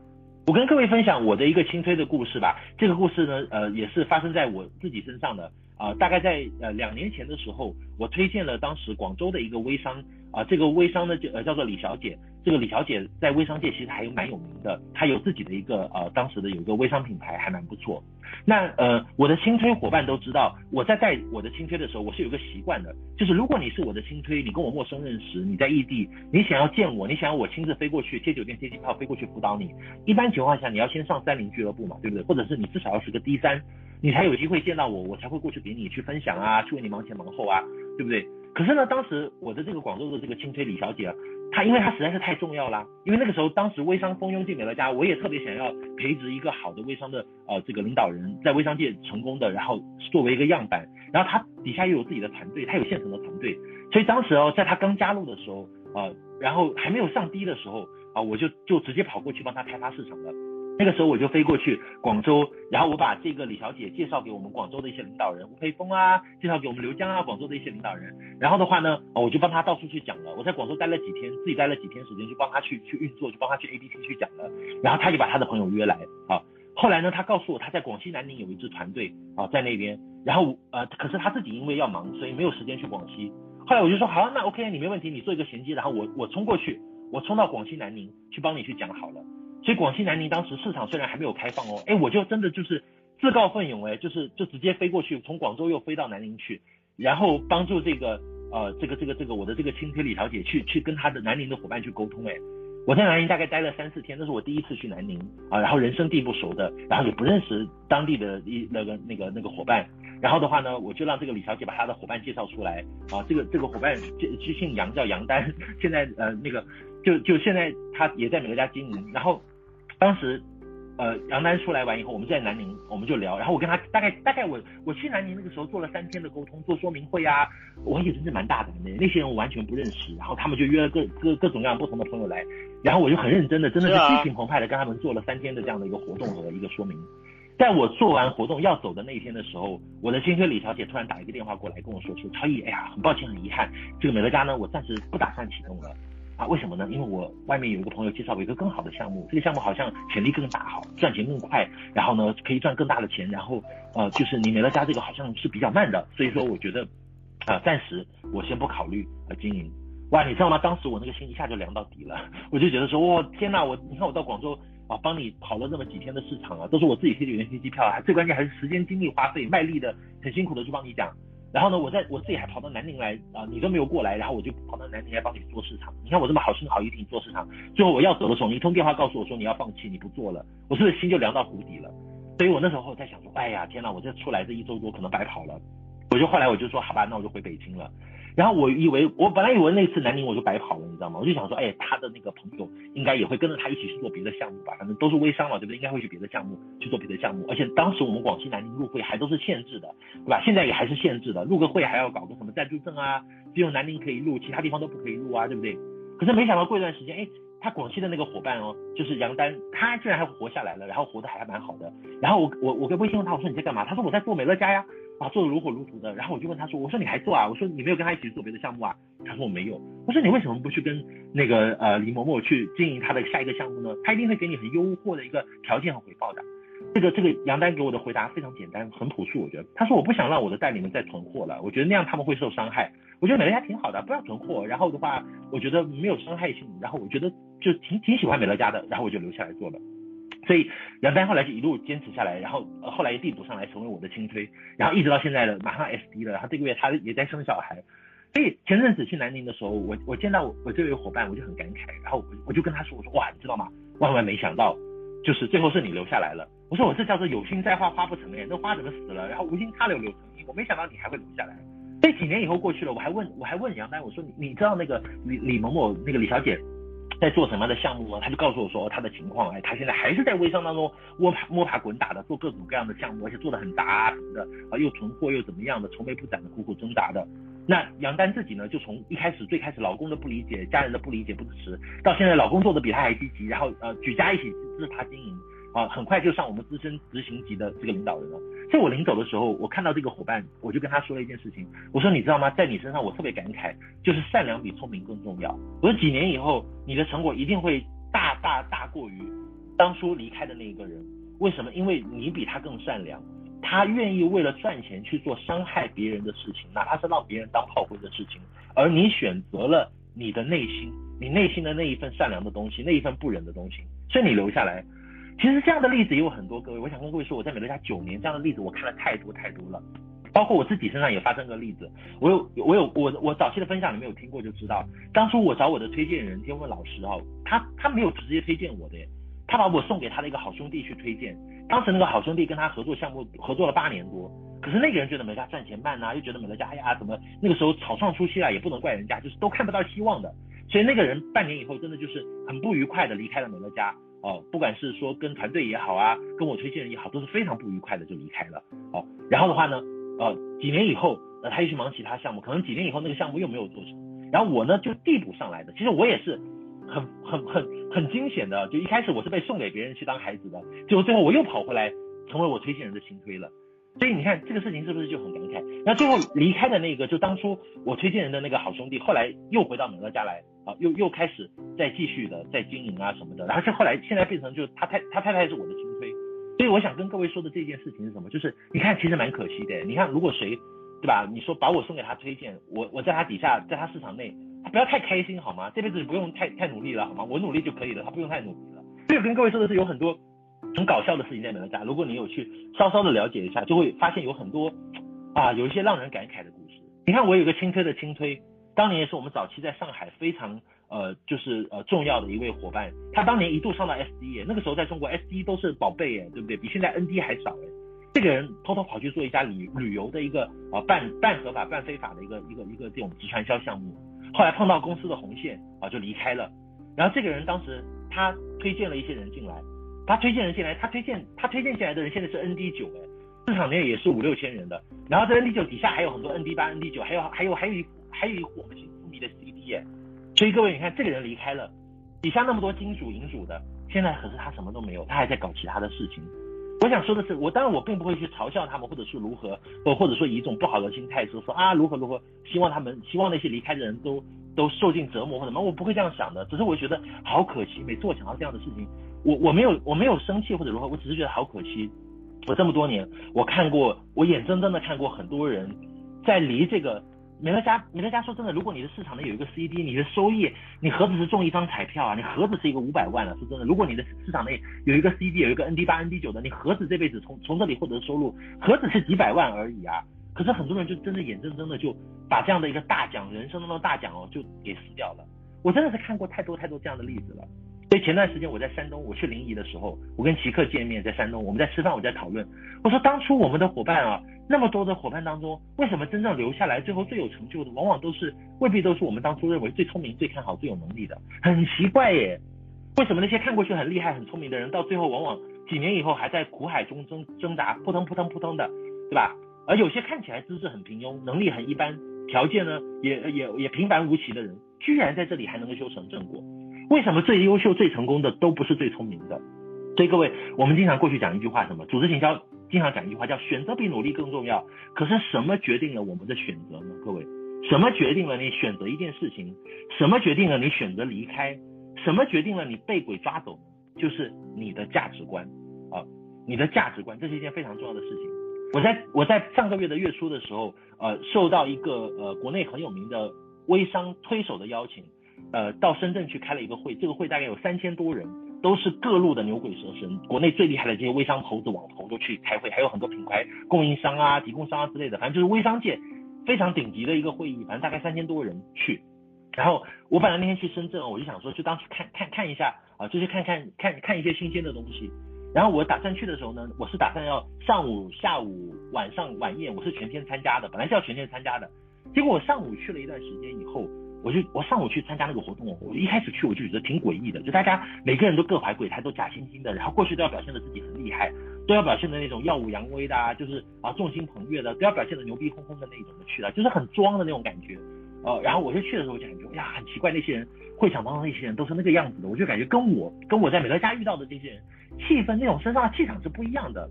我跟各位分享我的一个轻推的故事吧。这个故事呢，呃，也是发生在我自己身上的。啊、呃，大概在呃两年前的时候，我推荐了当时广州的一个微商。啊、这个微商呢，就呃叫做李小姐。这个李小姐在微商界其实还有蛮有名的，她有自己的一个呃当时的有一个微商品牌，还蛮不错。那呃我的轻推伙伴都知道，我在带我的轻推的时候，我是有个习惯的，就是如果你是我的轻推，你跟我陌生认识，你在异地，你想要见我，你想要我亲自飞过去，贴酒店贴机票飞过去辅导你，一般情况下你要先上三零俱乐部嘛，对不对？或者是你至少要是个 D 三，你才有机会见到我，我才会过去给你去分享啊，去为你忙前忙后啊，对不对？可是呢，当时我的这个广州的这个轻推李小姐她。因为她实在是太重要啦，因为那个时候当时微商蜂拥进美乐家，我也特别想要培植一个好的微商的呃这个领导人，在微商界成功的，然后作为一个样板，然后他底下又有自己的团队，他有现成的团队，所以当时哦，在他刚加入的时候啊、呃，然后还没有上低的时候啊、我就就直接跑过去帮他开发市场了。那个时候我就飞过去广州，然后我把这个李小姐介绍给我们广州的一些领导人吴培峰啊，介绍给我们刘江啊，广州的一些领导人。然后的话呢，我就帮她到处去讲了。我在广州待了几天，自己待了几天时间，就帮她去去运作，就帮她去 A B C 去讲了。然后她就把她的朋友约来啊。后来呢，她告诉我她在广西南宁有一支团队啊，在那边。然后呃，可是她自己因为要忙，所以没有时间去广西。后来我就说好，那 OK，你没问题，你做一个衔接，然后我我冲过去，我冲到广西南宁去帮你去讲好了。所以广西南宁当时市场虽然还没有开放哦，哎，我就真的就是自告奋勇哎，就是就直接飞过去，从广州又飞到南宁去，然后帮助这个呃这个这个这个我的这个亲戚李小姐去去跟她的南宁的伙伴去沟通哎，我在南宁大概待了三四天，那是我第一次去南宁啊，然后人生地不熟的，然后也不认识当地的一那个那个那个伙伴，然后的话呢，我就让这个李小姐把她的伙伴介绍出来啊，这个这个伙伴就就姓杨叫杨丹，[laughs] 现在呃那个就就现在他也在美乐家经营，然后。当时，呃，杨丹出来完以后，我们在南宁，我们就聊。然后我跟他大概大概我我去南宁那个时候做了三天的沟通，做说明会啊，我也真是蛮大胆的。那些人我完全不认识，然后他们就约了各各各种各样不同的朋友来，然后我就很认真的，真的是激情澎湃的跟他们做了三天的这样的一个活动和一个说明。在我做完活动要走的那一天的时候，我的新推李小姐突然打一个电话过来跟我说说，超毅，哎呀，很抱歉，很遗憾，这个美乐家呢，我暂时不打算启动了。为什么呢？因为我外面有一个朋友介绍我一个更好的项目，这个项目好像潜力更大，好赚钱更快，然后呢可以赚更大的钱，然后呃就是你美乐家这个好像是比较慢的，所以说我觉得啊、呃、暂时我先不考虑经营。哇，你知道吗？当时我那个心一下就凉到底了，[laughs] 我就觉得说哇天呐，我你看我到广州啊帮你跑了那么几天的市场啊，都是我自己贴酒店、贴机票啊，最关键还是时间精力花费卖力的很辛苦的去帮你讲。然后呢，我在我自己还跑到南宁来啊、你都没有过来，然后我就跑到南宁来帮你做市场。你看我这么好心好意替你做市场，最后我要走的时候，你一通电话告诉我说你要放弃，你不做了，我是不是心就凉到谷底了？所以我那时候在想说，哎呀，天哪，我这出来这一周多可能白跑了。我就后来我就说，好吧，那我就回北京了。然后我以为，我本来以为那次南宁我就白跑了，你知道吗？我就想说，哎，他的那个朋友应该也会跟着他一起去做别的项目吧，反正都是微商嘛，对不对？应该会去别的项目去做别的项目。而且当时我们广西南宁入会还都是限制的，对吧？现在也还是限制的，入个会还要搞个什么暂住证啊，只有南宁可以入，其他地方都不可以入啊，对不对？可是没想到过一段时间，哎，他广西的那个伙伴哦，就是杨丹，他居然还活下来了，然后活得还蛮好的。然后我我我跟微信问他，我说你在干嘛？他说我在做美乐家呀。啊，做的如火如荼的，然后我就问他说，我说你还做啊？我说你没有跟他一起做别的项目啊？他说我没有。我说你为什么不去跟那个呃李某某去经营他的下一个项目呢？他一定会给你很优渥的一个条件和回报的。这个这个杨丹给我的回答非常简单，很朴素，我觉得。他说我不想让我的代理们再囤货了，我觉得那样他们会受伤害。我觉得美乐家挺好的，不要囤货。然后的话，我觉得没有伤害性。然后我觉得就挺挺喜欢美乐家的，然后我就留下来做了。所以杨丹后来就一路坚持下来，然后后来也递补上来成为我的亲推，然后一直到现在了，马上 SD 了，然后这个月他也在生小孩。所以前阵子去南宁的时候，我我见到我我这位伙伴，我就很感慨，然后我我就跟他说，我说哇，你知道吗？万万没想到，就是最后是你留下来了。我说我这叫做有心栽花花不成哎，那花怎么死了？然后无心插柳柳成荫，我没想到你还会留下来。这几年以后过去了，我还问我还问杨丹，我说你你知道那个李李某某那个李小姐？在做什么样的项目啊？他就告诉我说他的情况，哎，他现在还是在微商当中摸爬摸爬滚打的做各种各样的项目，而且做的很大啊什么的啊，又囤货又怎么样的，愁眉不展的苦苦挣扎的。那杨丹自己呢，就从一开始最开始老公的不理解，家人的不理解不支持，到现在老公做的比他还积极，然后呃举家一起支持他经营。啊，很快就上我们资深执行级的这个领导人了。在我临走的时候，我看到这个伙伴，我就跟他说了一件事情。我说，你知道吗？在你身上，我特别感慨，就是善良比聪明更重要。我说，几年以后，你的成果一定会大大大过于当初离开的那一个人。为什么？因为你比他更善良，他愿意为了赚钱去做伤害别人的事情，哪怕是让别人当炮灰的事情。而你选择了你的内心，你内心的那一份善良的东西，那一份不忍的东西，所以你留下来。其实这样的例子也有很多，各位，我想跟各位说，我在美乐家九年，这样的例子我看了太多太多了，包括我自己身上也发生个例子，我有我有我我早期的分享里面有听过就知道，当初我找我的推荐人天问老师哈，他他没有直接推荐我的，他把我送给他的一个好兄弟去推荐，当时那个好兄弟跟他合作项目合作了八年多，可是那个人觉得美乐家赚钱慢呐，又觉得美乐家哎呀怎么那个时候草创初期啊，也不能怪人家，就是都看不到希望的，所以那个人半年以后真的就是很不愉快的离开了美乐家。哦，不管是说跟团队也好啊，跟我推荐人也好，都是非常不愉快的就离开了。哦，然后的话呢，呃，几年以后，呃，他又去忙其他项目，可能几年以后那个项目又没有做成，然后我呢就递补上来的。其实我也是很很很很惊险的，就一开始我是被送给别人去当孩子的，结果最后我又跑回来成为我推荐人的亲推了。所以你看这个事情是不是就很感慨？那最后离开的那个，就当初我推荐人的那个好兄弟，后来又回到美乐家来啊，又又开始再继续的在经营啊什么的，然后是后来现在变成就是他太他太太是我的亲推，所以我想跟各位说的这件事情是什么？就是你看其实蛮可惜的，你看如果谁对吧？你说把我送给他推荐，我我在他底下，在他市场内，他不要太开心好吗？这辈子不用太太努力了好吗？我努力就可以了，他不用太努力了。所以跟各位说的是有很多。很搞笑的事情在美乐家，如果你有去稍稍的了解一下，就会发现有很多啊，有一些让人感慨的故事。你看，我有个亲推的亲推，当年也是我们早期在上海非常呃，就是呃重要的一位伙伴。他当年一度上到 SD，那个时候在中国 SD 都是宝贝耶，对不对？比现在 ND 还少哎。这个人偷偷跑去做一家旅旅游的一个啊半半合法半非法的一个一个一个这种直传销项目，后来碰到公司的红线啊就离开了。然后这个人当时他推荐了一些人进来。他推荐人进来，他推荐他推荐进来的人现在是 ND 九哎，市场内也是五六千人的。然后这 ND 九底下还有很多 ND 八、ND 九，还有还有还有一还有一个我们心痴迷的 CD 哎。所以各位你看，这个人离开了，底下那么多金主银主的，现在可是他什么都没有，他还在搞其他的事情。我想说的是，我当然我并不会去嘲笑他们，或者是如何，或或者说以一种不好的心态说说啊如何如何，希望他们希望那些离开的人都都受尽折磨或者什么，我不会这样想的。只是我觉得好可惜，每次我想到这样的事情。我我没有我没有生气或者如何，我只是觉得好可惜。我这么多年，我看过，我眼睁睁的看过很多人在离这个美乐家。美乐家说真的，如果你的市场内有一个 CD，你的收益，你何止是中一张彩票啊？你何止是一个五百万啊？说真的，如果你的市场内有一个 CD，有一个 ND 八、ND 九的，你何止这辈子从从这里获得收入，何止是几百万而已啊？可是很多人就真的眼睁睁的就把这样的一个大奖，人生当中的大奖哦，就给撕掉了。我真的是看过太多太多这样的例子了。所以前段时间我在山东，我去临沂的时候，我跟奇克见面，在山东，我们在吃饭，我在讨论。我说当初我们的伙伴啊，那么多的伙伴当中，为什么真正留下来，最后最有成就的，往往都是未必都是我们当初认为最聪明、最看好、最有能力的？很奇怪耶，为什么那些看过去很厉害、很聪明的人，到最后往往几年以后还在苦海中挣挣扎，扑腾扑腾扑腾的，对吧？而有些看起来资质很平庸、能力很一般、条件呢也也也平凡无奇的人，居然在这里还能够修成正果。为什么最优秀、最成功的都不是最聪明的？所以各位，我们经常过去讲一句话，什么？组织行销经常讲一句话，叫选择比努力更重要。可是什么决定了我们的选择呢？各位，什么决定了你选择一件事情？什么决定了你选择离开？什么决定了你被鬼抓走？就是你的价值观啊，你的价值观，这是一件非常重要的事情。我在我在上个月的月初的时候，呃，受到一个呃国内很有名的微商推手的邀请。呃，到深圳去开了一个会，这个会大概有三千多人，都是各路的牛鬼蛇神，国内最厉害的这些微商头子、网红都去开会，还有很多品牌供应商啊、提供商啊之类的，反正就是微商界非常顶级的一个会议，反正大概三千多人去。然后我本来那天去深圳，我就想说，就当去看看看一下啊，就去看看看看一些新鲜的东西。然后我打算去的时候呢，我是打算要上午、下午、晚上晚宴，我是全天参加的，本来是要全天参加的。结果我上午去了一段时间以后。我就我上午去参加那个活动，我一开始去我就觉得挺诡异的，就大家每个人都各怀鬼胎，都假惺惺的，然后过去都要表现的自己很厉害，都要表现的那种耀武扬威的啊，就是啊众星捧月的，都要表现的牛逼哄哄的那种的去了，就是很装的那种感觉。呃，然后我就去的时候就感觉哎呀，很奇怪，那些人会场当中那些人都是那个样子的，我就感觉跟我跟我在美乐家遇到的这些人气氛那种身上的气场是不一样的。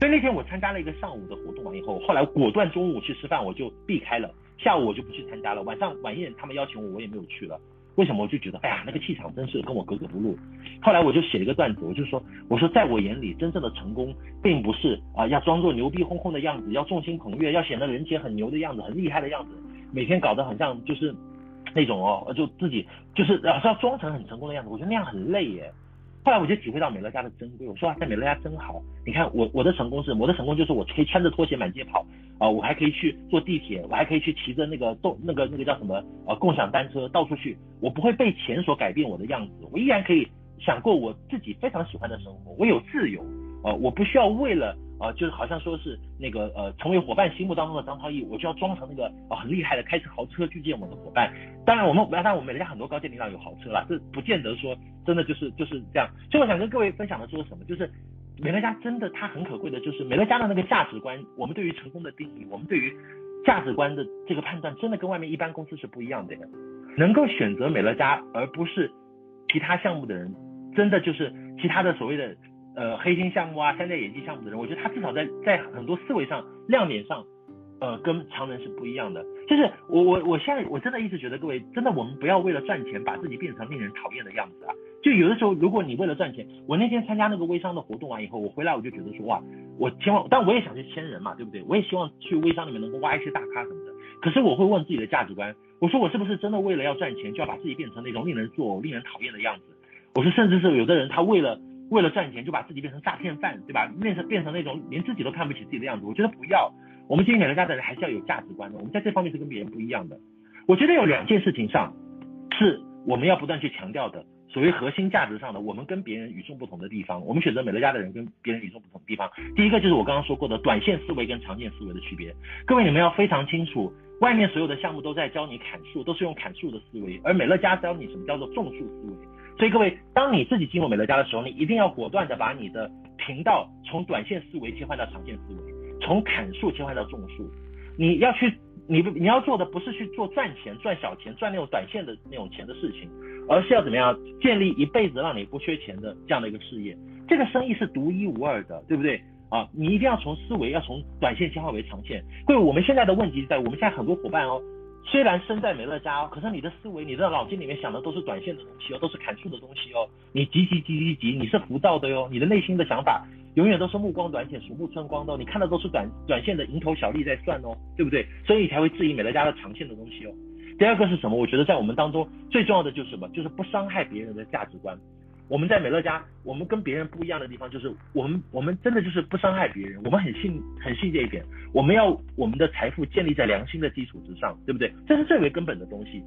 所以那天我参加了一个上午的活动完以后，后来果断中午去吃饭我就避开了，下午我就不去参加了，晚上晚宴他们邀请我我也没有去了。为什么？我就觉得哎呀那个气场真是跟我格格不入。后来我就写了一个段子，我就说我说在我眼里真正的成功并不是啊、要装作牛逼哄哄的样子，要众星捧月，要显得人前很牛的样子，很厉害的样子。每天搞得很像就是那种哦，就自己就是老是要装成很成功的样子，我觉得那样很累耶。后来我就体会到美乐家的珍贵，我说啊，在美乐家真好。你看我我的成功是，我的成功就是我可以穿着拖鞋满街跑啊，我还可以去坐地铁，我还可以去骑着那个动那个那个叫什么呃共享单车到处去，我不会被钱所改变我的样子，我依然可以想过我自己非常喜欢的生活，我有自由。呃，我不需要为了呃，就是好像说是那个呃，成为伙伴心目当中的张超毅，我就要装成那个呃很厉害的开着豪车去见我的伙伴。当然我们，当然我们美乐家很多高阶领导有豪车啦，这不见得说真的就是就是这样。所以我想跟各位分享的说什么，就是美乐家真的它很可贵的，就是美乐家的那个价值观，我们对于成功的定义，我们对于价值观的这个判断，真的跟外面一般公司是不一样的。能够选择美乐家而不是其他项目的人，真的就是其他的所谓的。呃，黑金项目啊，三 D 演技项目的人，我觉得他至少在在很多思维上、亮点上，呃，跟常人是不一样的。就是我我我现在我真的一直觉得，各位真的我们不要为了赚钱把自己变成令人讨厌的样子啊！就有的时候，如果你为了赚钱，我那天参加那个微商的活动完以后，我回来我就觉得说哇，我千万，但我也想去签人嘛，对不对？我也希望去微商里面能够挖一些大咖什么的。可是我会问自己的价值观，我说我是不是真的为了要赚钱，就要把自己变成那种令人作呕、令人讨厌的样子？我说甚至是有的人他为了。为了赚钱就把自己变成诈骗犯，对吧？变成变成那种连自己都看不起自己的样子，我觉得不要。我们经营美乐家的人还是要有价值观的，我们在这方面是跟别人不一样的。我觉得有两件事情上是我们要不断去强调的，所谓核心价值上的，我们跟别人与众不同的地方。我们选择美乐家的人跟别人与众不同的地方，第一个就是我刚刚说过的短线思维跟长线思维的区别。各位你们要非常清楚，外面所有的项目都在教你砍树，都是用砍树的思维，而美乐家教你什么叫做种树思维。所以各位，当你自己进入美乐家的时候，你一定要果断的把你的频道从短线思维切换到长线思维，从砍树切换到种树。你要去，你你要做的不是去做赚钱、赚小钱、赚那种短线的那种钱的事情，而是要怎么样建立一辈子让你不缺钱的这样的一个事业。这个生意是独一无二的，对不对？啊，你一定要从思维要从短线切换为长线。各位，我们现在的问题在我们现在很多伙伴哦。虽然身在美乐家哦，可是你的思维、你的脑筋里面想的都是短线的东西哦，都是砍树的东西哦。你急急急急急，你是浮躁的哟。你的内心的想法永远都是目光短浅、鼠目寸光的哦。你看的都是短短线的蝇头小利在算哦，对不对？所以你才会质疑美乐家的长线的东西哦。第二个是什么？我觉得在我们当中最重要的就是什么？就是不伤害别人的价值观。我们在美乐家，我们跟别人不一样的地方就是，我们我们真的就是不伤害别人，我们很信很信这一点。我们要我们的财富建立在良心的基础之上，对不对？这是最为根本的东西。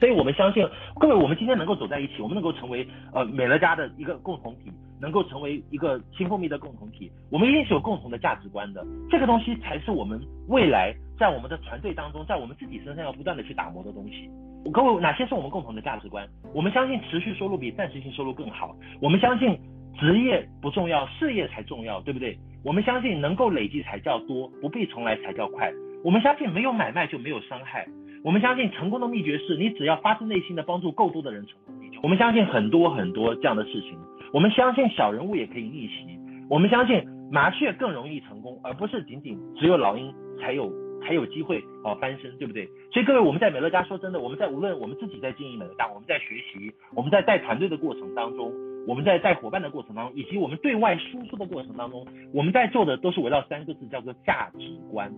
所以我们相信各位，我们今天能够走在一起，我们能够成为呃美乐家的一个共同体，能够成为一个新蜂蜜的共同体，我们一定是有共同的价值观的。这个东西才是我们未来在我们的团队当中，在我们自己身上要不断的去打磨的东西。各位，哪些是我们共同的价值观？我们相信持续收入比暂时性收入更好。我们相信职业不重要，事业才重要，对不对？我们相信能够累积才叫多，不必重来才叫快。我们相信没有买卖就没有伤害。我们相信成功的秘诀是你只要发自内心的帮助够多的人成功。我们相信很多很多这样的事情。我们相信小人物也可以逆袭。我们相信麻雀更容易成功，而不是仅仅只有老鹰才有。才有机会啊翻身，对不对？所以各位，我们在美乐家说真的，我们在无论我们自己在经营美乐家，我们在学习，我们在带团队的过程当中，我们在带伙伴的过程当中，以及我们对外输出的过程当中，我们在做的都是围绕三个字，叫做价值观。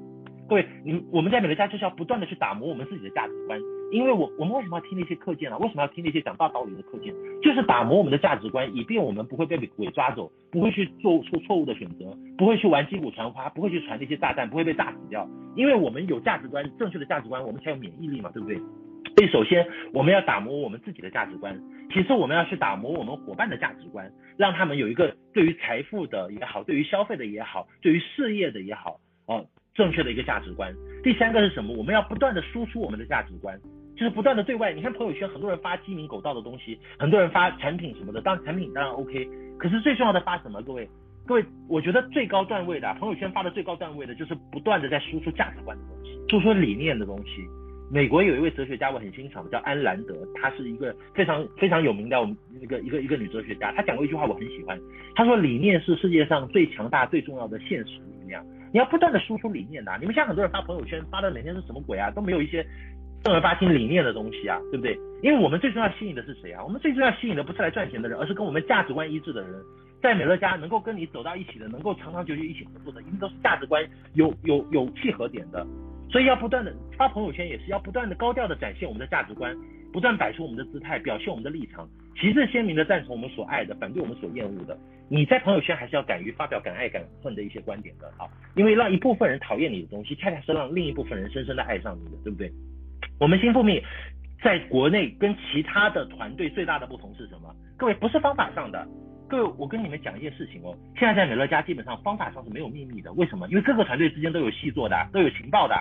各位，你我们在美乐家就是要不断的去打磨我们自己的价值观，因为我我们为什么要听那些课件呢？为什么要听那些讲大道理的课件？就是打磨我们的价值观，以便我们不会被鬼抓走，不会去做出错误的选择，不会去玩击鼓传花，不会去传那些炸弹，不会被炸死掉。因为我们有价值观，正确的价值观，我们才有免疫力嘛，对不对？所以首先我们要打磨我们自己的价值观，其次我们要去打磨我们伙伴的价值观，让他们有一个对于财富的也好，对于消费的也好，对于事业的也好，哦。正确的一个价值观。第三个是什么？我们要不断的输出我们的价值观。就是不断的对外，你看朋友圈很多人发鸡鸣狗盗的东西，很多人发产品什么的，当然产品当然 OK，可是最重要的发什么？各位，各位，我觉得最高段位的朋友圈发的最高段位的就是不断的在输出价值观的东西，输出理念的东西。美国有一位哲学家我很欣赏，叫安兰德，她是一个非常非常有名的我们一个一个一个女哲学家，她讲过一句话我很喜欢，她说理念是世界上最强大最重要的现实，你要不断的输出理念的，你们现在很多人发朋友圈发的每天是什么鬼啊，都没有一些。正儿八经理念的东西啊，对不对？因为我们最重要吸引的是谁啊？我们最重要吸引的不是来赚钱的人，而是跟我们价值观一致的人。在美乐家能够跟你走到一起的，能够长长久久一起合作的，一定都是价值观有有有契合点的。所以要不断的发朋友圈，也是要不断的高调的展现我们的价值观，不断摆出我们的姿态，表现我们的立场，旗帜鲜明的赞成我们所爱的，反对我们所厌恶的。你在朋友圈还是要敢于发表敢爱敢恨的一些观点的啊，因为让一部分人讨厌你的东西，恰恰是让另一部分人深深的爱上你的，对不对？我们新富密在国内跟其他的团队最大的不同是什么？各位不是方法上的，各位我跟你们讲一件事情哦。现在在美乐家基本上方法上是没有秘密的，为什么？因为各个团队之间都有细作的，都有情报的。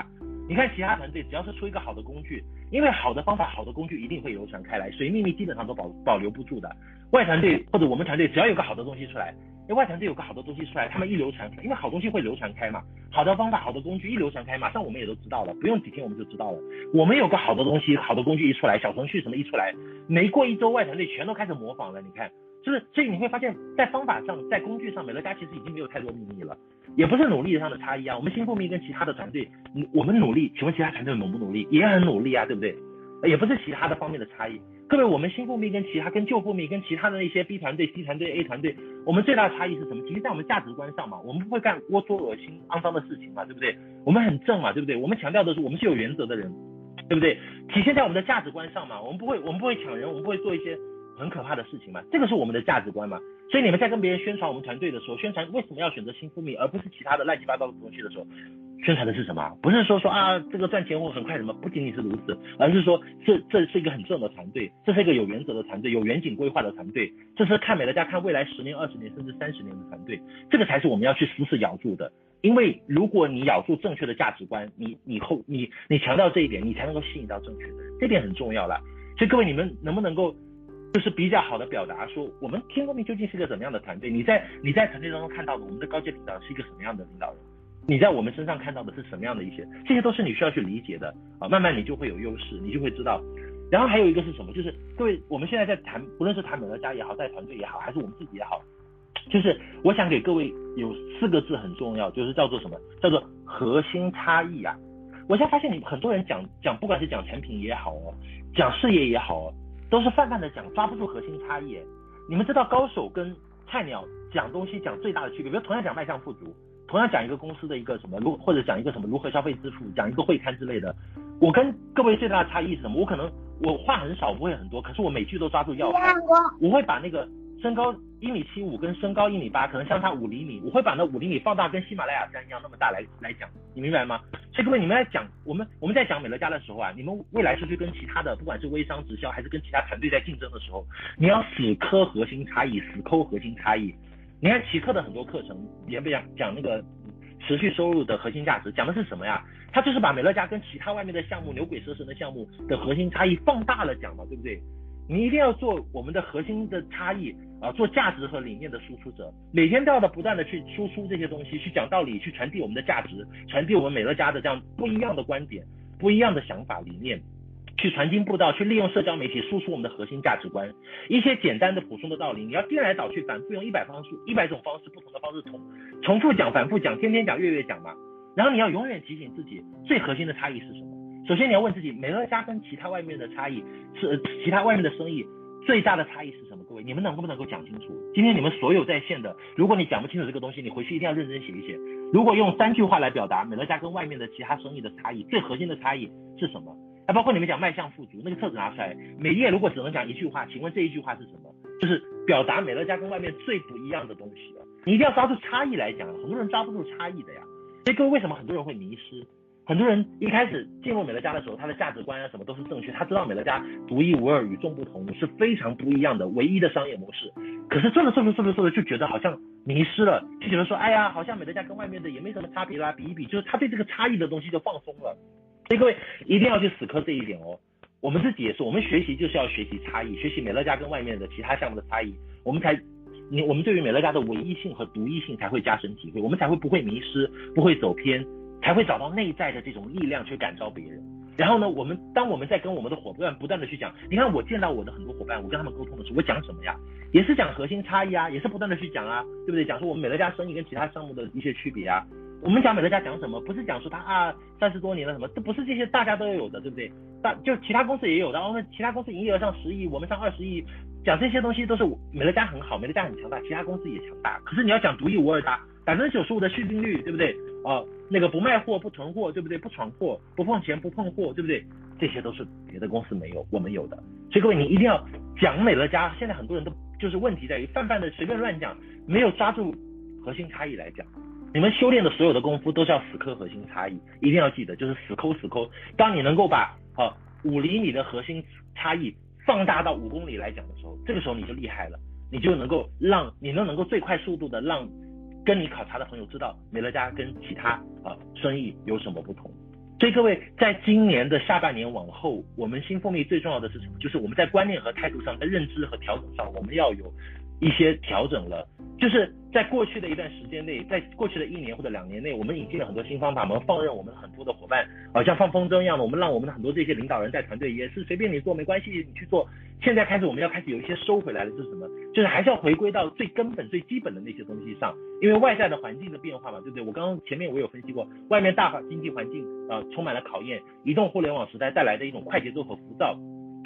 你看其他团队只要是出一个好的工具，因为好的方法、好的工具一定会流传开来，所以秘密基本上都保保留不住的。外团队或者我们团队只要有个好的东西出来。因为外团队有个好的东西出来，他们一流传，因为好东西会流传开嘛，好的方法、好的工具一流传开，马上我们也都知道了，不用几天我们就知道了。我们有个好的东西、好的工具一出来，小程序什么一出来，没过一周，外团队全都开始模仿了。你看，就是所以你会发现在方法上、在工具上，美乐家其实已经没有太多秘密了，也不是努力上的差异啊。我们新富密跟其他的团队，我们努力，请问其他团队努不努力？也很努力啊，对不对？也不是其他的方面的差异。各位，我们新富密跟其他、跟旧富密跟其他的那些 B 团队、C 团队、A 团队，我们最大的差异是什么？其实，在我们价值观上嘛，我们不会干龌龊、恶心、肮脏的事情嘛，对不对？我们很正嘛，对不对？我们强调的是，我们是有原则的人，对不对？体现在我们的价值观上嘛，我们不会，我们不会抢人，我们不会做一些很可怕的事情嘛，这个是我们的价值观嘛。所以你们在跟别人宣传我们团队的时候，宣传为什么要选择新富密，而不是其他的乱七八糟的东西的时候。宣传的是什么？不是说说啊，这个赚钱或很快什么，不仅仅是如此，而是说这这是一个很正的团队，这是一个有原则的团队，有远景规划的团队，这是看美乐家看未来十年、二十年甚至三十年的团队，这个才是我们要去死死咬住的。因为如果你咬住正确的价值观，你你后你你强调这一点，你才能够吸引到正确的，这点很重要了。所以各位，你们能不能够就是比较好的表达说，我们新富密究竟是个怎么样的团队？你在你在团队当中看到的我们的高阶领导是一个什么样的领导人？你在我们身上看到的是什么样的一些？这些都是你需要去理解的啊，慢慢你就会有优势，你就会知道。然后还有一个是什么？就是各位，我们现在在谈，不论是谈美乐家也好，带团队也好，还是我们自己也好，就是我想给各位有四个字很重要，就是叫做什么？叫做核心差异啊！我现在发现你很多人讲讲，不管是讲产品也好哦，讲事业也好哦，都是泛泛的讲，抓不住核心差异。你们知道高手跟菜鸟讲东西讲最大的区别，比如同样讲卖相富足。同样讲一个公司的一个什么如，或者讲一个什么如何消费支付，讲一个会刊之类的，我跟各位最大的差异是什么？我可能我话很少，不会很多，可是我每句都抓住要害。我会把那个身高一米七五跟身高一米八可能相差五厘米，我会把那五厘米放大跟喜马拉雅山一样那么大来来讲，你明白吗？所以各位你们在讲我们我们在讲美乐家的时候啊，你们未来出去跟其他的不管是微商直销还是跟其他团队在竞争的时候，你要死磕核心差异，死抠核心差异。你看奇客的很多课程，也不讲讲那个持续收入的核心价值，讲的是什么呀？他就是把美乐家跟其他外面的项目牛鬼蛇神的项目的核心差异放大了讲嘛，对不对？你一定要做我们的核心的差异啊，做价值和理念的输出者，每天都要的不断的去输出这些东西，去讲道理，去传递我们的价值，传递我们美乐家的这样不一样的观点，不一样的想法理念。去传经布道，去利用社交媒体输出我们的核心价值观，一些简单的普通的道理，你要颠来倒去，反复用一百方式、一百种方式、不同的方式重重复讲、反复讲、天天讲、月月讲嘛。然后你要永远提醒自己，最核心的差异是什么？首先你要问自己，美乐家跟其他外面的差异是其他外面的生意最大的差异是什么？各位，你们能不能够讲清楚？今天你们所有在线的，如果你讲不清楚这个东西，你回去一定要认真写一写。如果用三句话来表达美乐家跟外面的其他生意的差异，最核心的差异是什么？还包括你们讲迈向富足那个册子拿出来，每页如果只能讲一句话，请问这一句话是什么？就是表达美乐家跟外面最不一样的东西！你一定要抓住差异来讲，很多人抓不住差异的呀。所以各位为什么很多人会迷失？很多人一开始进入美乐家的时候，他的价值观啊什么都是正确，他知道美乐家独一无二、与众不同，是非常不一样的唯一的商业模式。可是做着做着做着做着就觉得好像迷失了，就觉得说，哎呀，好像美乐家跟外面的也没什么差别啦，比一比，就是他对这个差异的东西就放松了。所以各位一定要去死磕这一点哦。我们自己也是，我们学习就是要学习差异，学习美乐家跟外面的其他项目的差异，我们才你我们对于美乐家的唯一性和独一性才会加深体会，我们才会不会迷失，不会走偏，才会找到内在的这种力量去感召别人。然后呢，我们当我们在跟我们的伙伴不断的去讲，你看我见到我的很多伙伴，我跟他们沟通的时候，我讲什么呀？也是讲核心差异啊，也是不断的去讲啊，对不对？讲说我们美乐家生意跟其他项目的一些区别啊。我们讲美乐家讲什么？不是讲说他啊三十多年了什么，这不是这些大家都有的，对不对？大就其他公司也有的，然后呢，其他公司营业额上十亿，我们上二十亿，讲这些东西都是美乐家很好，美乐家很强大，其他公司也强大。可是你要讲独一无二的，百分之九十五的续订率，对不对？哦、呃，那个不卖货不囤货，对不对？不闯祸，不碰钱不碰货，对不对？这些都是别的公司没有，我们有的。所以各位，你一定要讲美乐家。现在很多人都就是问题在于泛泛的随便乱讲，没有抓住核心差异来讲。你们修炼的所有的功夫都是要死磕核心差异，一定要记得，就是死抠死抠。当你能够把呃五厘米的核心差异放大到五公里来讲的时候，这个时候你就厉害了，你就能够让你能能够最快速度的让跟你考察的朋友知道美乐家跟其他啊、生意有什么不同。所以各位，在今年的下半年往后，我们新蜂蜜最重要的是什么？就是我们在观念和态度上，在认知和调整上，我们要有一些调整了。就是在过去的一段时间内，在过去的一年或者两年内，我们引进了很多新方法，我们放任我们很多的伙伴，好像放风筝一样的，我们让我们的很多这些领导人带团队也是随便你做没关系，你去做。现在开始我们要开始有一些收回来的，是什么？就是还是要回归到最根本、最基本的那些东西上，因为外在的环境的变化嘛，对不对？我刚刚前面我有分析过，外面大经济环境呃充满了考验，移动互联网时代带来的一种快节奏和浮躁。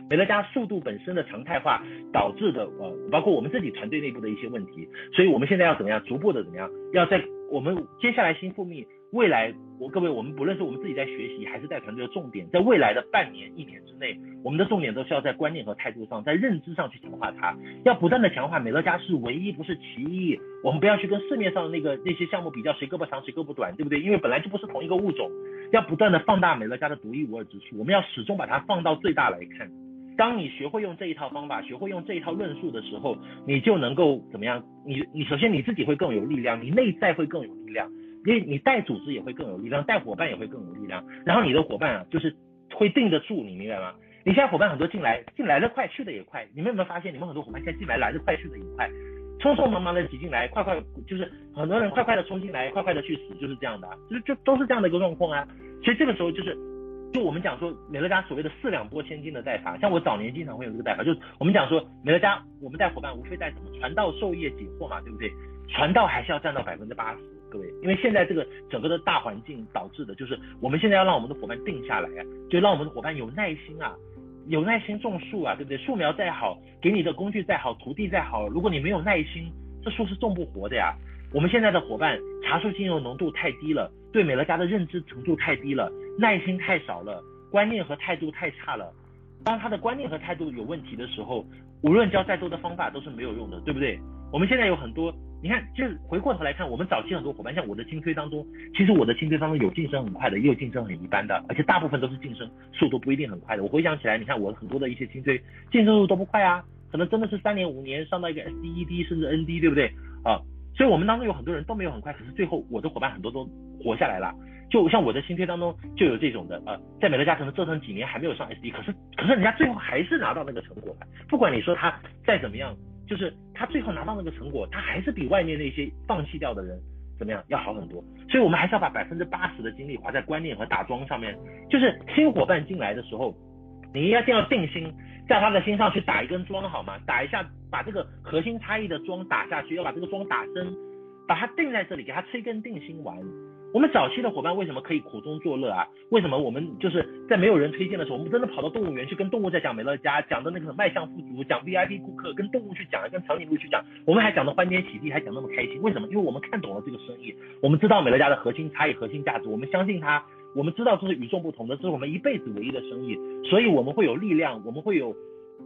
美乐家速度本身的常态化导致的，呃，包括我们自己团队内部的一些问题，所以我们现在要怎么样，逐步的怎么样，要在我们接下来新复命未来，我各位，我们不论是我们自己在学习，还是带团队的重点，在未来的半年、一年之内，我们的重点都是要在观念和态度上，在认知上去强化它，要不断的强化美乐家是唯一，不是其一，我们不要去跟市面上的那个那些项目比较，谁胳膊长谁胳膊短，对不对？因为本来就不是同一个物种，要不断的放大美乐家的独一无二之处，我们要始终把它放到最大来看。当你学会用这一套方法，学会用这一套论述的时候，你就能够怎么样？你你首先你自己会更有力量，你内在会更有力量，因为你带组织也会更有力量，带伙伴也会更有力量。然后你的伙伴啊，就是会定得住，你明白吗？你现在伙伴很多进来，进来的快，去的也快。你们有没有发现，你们很多伙伴现在进来来的快，去的也快，匆匆忙忙的挤进来，快快就是很多人快快的冲进来，快快的去死，就是这样的，就是就都是这样的一个状况啊。所以这个时候就是。就我们讲说，美乐家所谓的四两拨千斤的带法，像我早年经常会有这个带法，就是我们讲说，美乐家我们带伙伴无非带什么传道授业解惑嘛，对不对？传道还是要占到百分之八十，各位，因为现在这个整个的大环境导致的，就是我们现在要让我们的伙伴定下来，就让我们的伙伴有耐心啊，有耐心种树啊，对不对？树苗再好，给你的工具再好，徒弟再好，如果你没有耐心，这树是种不活的呀。我们现在的伙伴茶树精油浓度太低了，对美乐家的认知程度太低了，耐心太少了，观念和态度太差了。当他的观念和态度有问题的时候，无论教再多的方法都是没有用的，对不对？我们现在有很多，你看，就是回过头来看，我们早期很多伙伴，像我的精推当中，其实我的精推当中有晋升很快的，也有晋升很一般的，而且大部分都是晋升速度不一定很快的。我回想起来，你看我很多的一些精推晋升速度都不快啊，可能真的是三年五年上到一个 SDED 甚至 ND，对不对啊？所以我们当中有很多人都没有很快，可是最后我的伙伴很多都活下来了。就像我的新推当中就有这种的，呃，在美乐家可能折腾几年还没有上 SD，可是可是人家最后还是拿到那个成果了。不管你说他再怎么样，就是他最后拿到那个成果，他还是比外面那些放弃掉的人怎么样要好很多。所以我们还是要把百分之八十的精力花在观念和打桩上面。就是新伙伴进来的时候，你一定要定心。在他的心上去打一根桩好吗？打一下，把这个核心差异的桩打下去，要把这个桩打深，把它定在这里，给他吃一根定心丸。我们早期的伙伴为什么可以苦中作乐啊？为什么我们就是在没有人推荐的时候，我们真的跑到动物园去跟动物在讲美乐家，讲的那个迈向富足，讲 VIP 顾客，跟动物去讲，跟长颈鹿去讲，我们还讲的欢天喜地，还讲那么开心。为什么？因为我们看懂了这个生意，我们知道美乐家的核心差异、核心价值，我们相信它。我们知道这是与众不同的，这是我们一辈子唯一的生意，所以我们会有力量，我们会有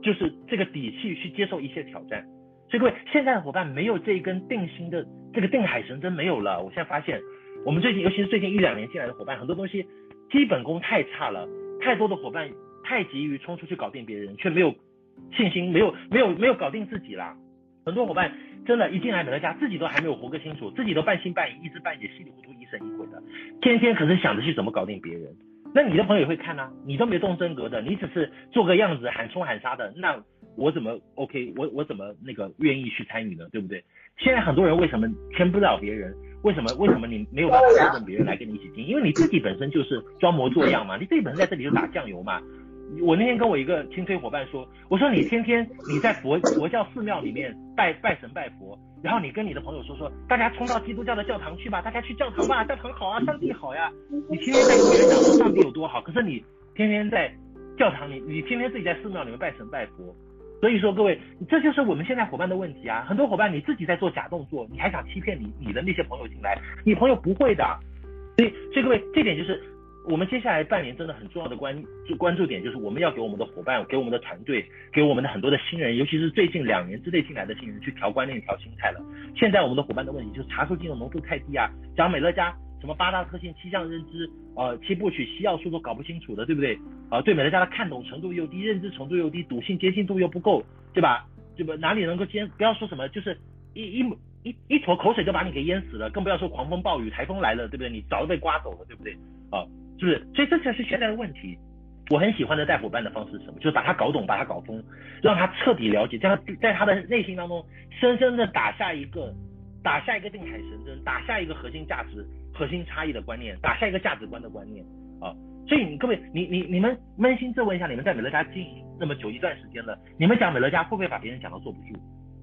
就是这个底气去接受一切挑战。所以各位，现在的伙伴没有这一根定心的这个定海神针没有了。我现在发现，我们最近尤其是最近一两年进来的伙伴，很多东西基本功太差了，太多的伙伴太急于冲出去搞定别人，却没有信心，没有没有没有搞定自己啦。很多伙伴真的，一进来美乐家，自己都还没有活个清楚，自己都半信半疑，一知半解，稀里糊涂，疑神疑鬼的，天天可是想着去怎么搞定别人。那你的朋友也会看啊，你都没动真格的，你只是做个样子喊冲喊杀的，那我怎么 OK？我我怎么那个愿意去参与呢？对不对？现在很多人为什么签不了别人？为什么为什么你没有办法说动别人来跟你一起进？因为你自己本身就是装模作样嘛，你自己本身在这里就打酱油嘛。我那天跟我一个亲推伙伴说，我说你天天你在佛佛教寺庙里面拜拜神拜佛。然后你跟你的朋友说说，大家冲到基督教的教堂去吧，大家去教堂吧，教堂好啊，上帝好呀。你天天在跟别人讲说上帝有多好，可是你天天在教堂里，你天天自己在寺庙里面拜神拜佛。所以说各位，这就是我们现在伙伴的问题啊。很多伙伴你自己在做假动作，你还想欺骗你你的那些朋友进来，你朋友不会的。所以所以各位，这点就是。我们接下来半年真的很重要的关注关注点就是我们要给我们的伙伴、给我们的团队、给我们的很多的新人，尤其是最近两年之内进来的新人去调观念、调心态了。现在我们的伙伴的问题就是茶树精油浓度太低啊，讲美乐家什么八大特性、七项认知、呃七部曲、西药书都搞不清楚的，对不对？啊、呃，对美乐家的看懂程度又低，认知程度又低，笃信接近度又不够，对吧？对吧？哪里能够坚？不要说什么，就是一一一一坨口水就把你给淹死了，更不要说狂风暴雨、台风来了，对不对？你早就被刮走了，对不对？啊。是不是？所以这才是现在的问题。我很喜欢的带伙伴的方式是什么？就是把他搞懂，把他搞通，让他彻底了解，在他在他的内心当中深深的打下一个，打下一个定海神针，打下一个核心价值、核心差异的观念，打下一个价值观的观念啊。所以你各位，你你你们扪心自问一下，你们在美乐家经营那么久一段时间了，你们讲美乐家会不会把别人讲到坐不住？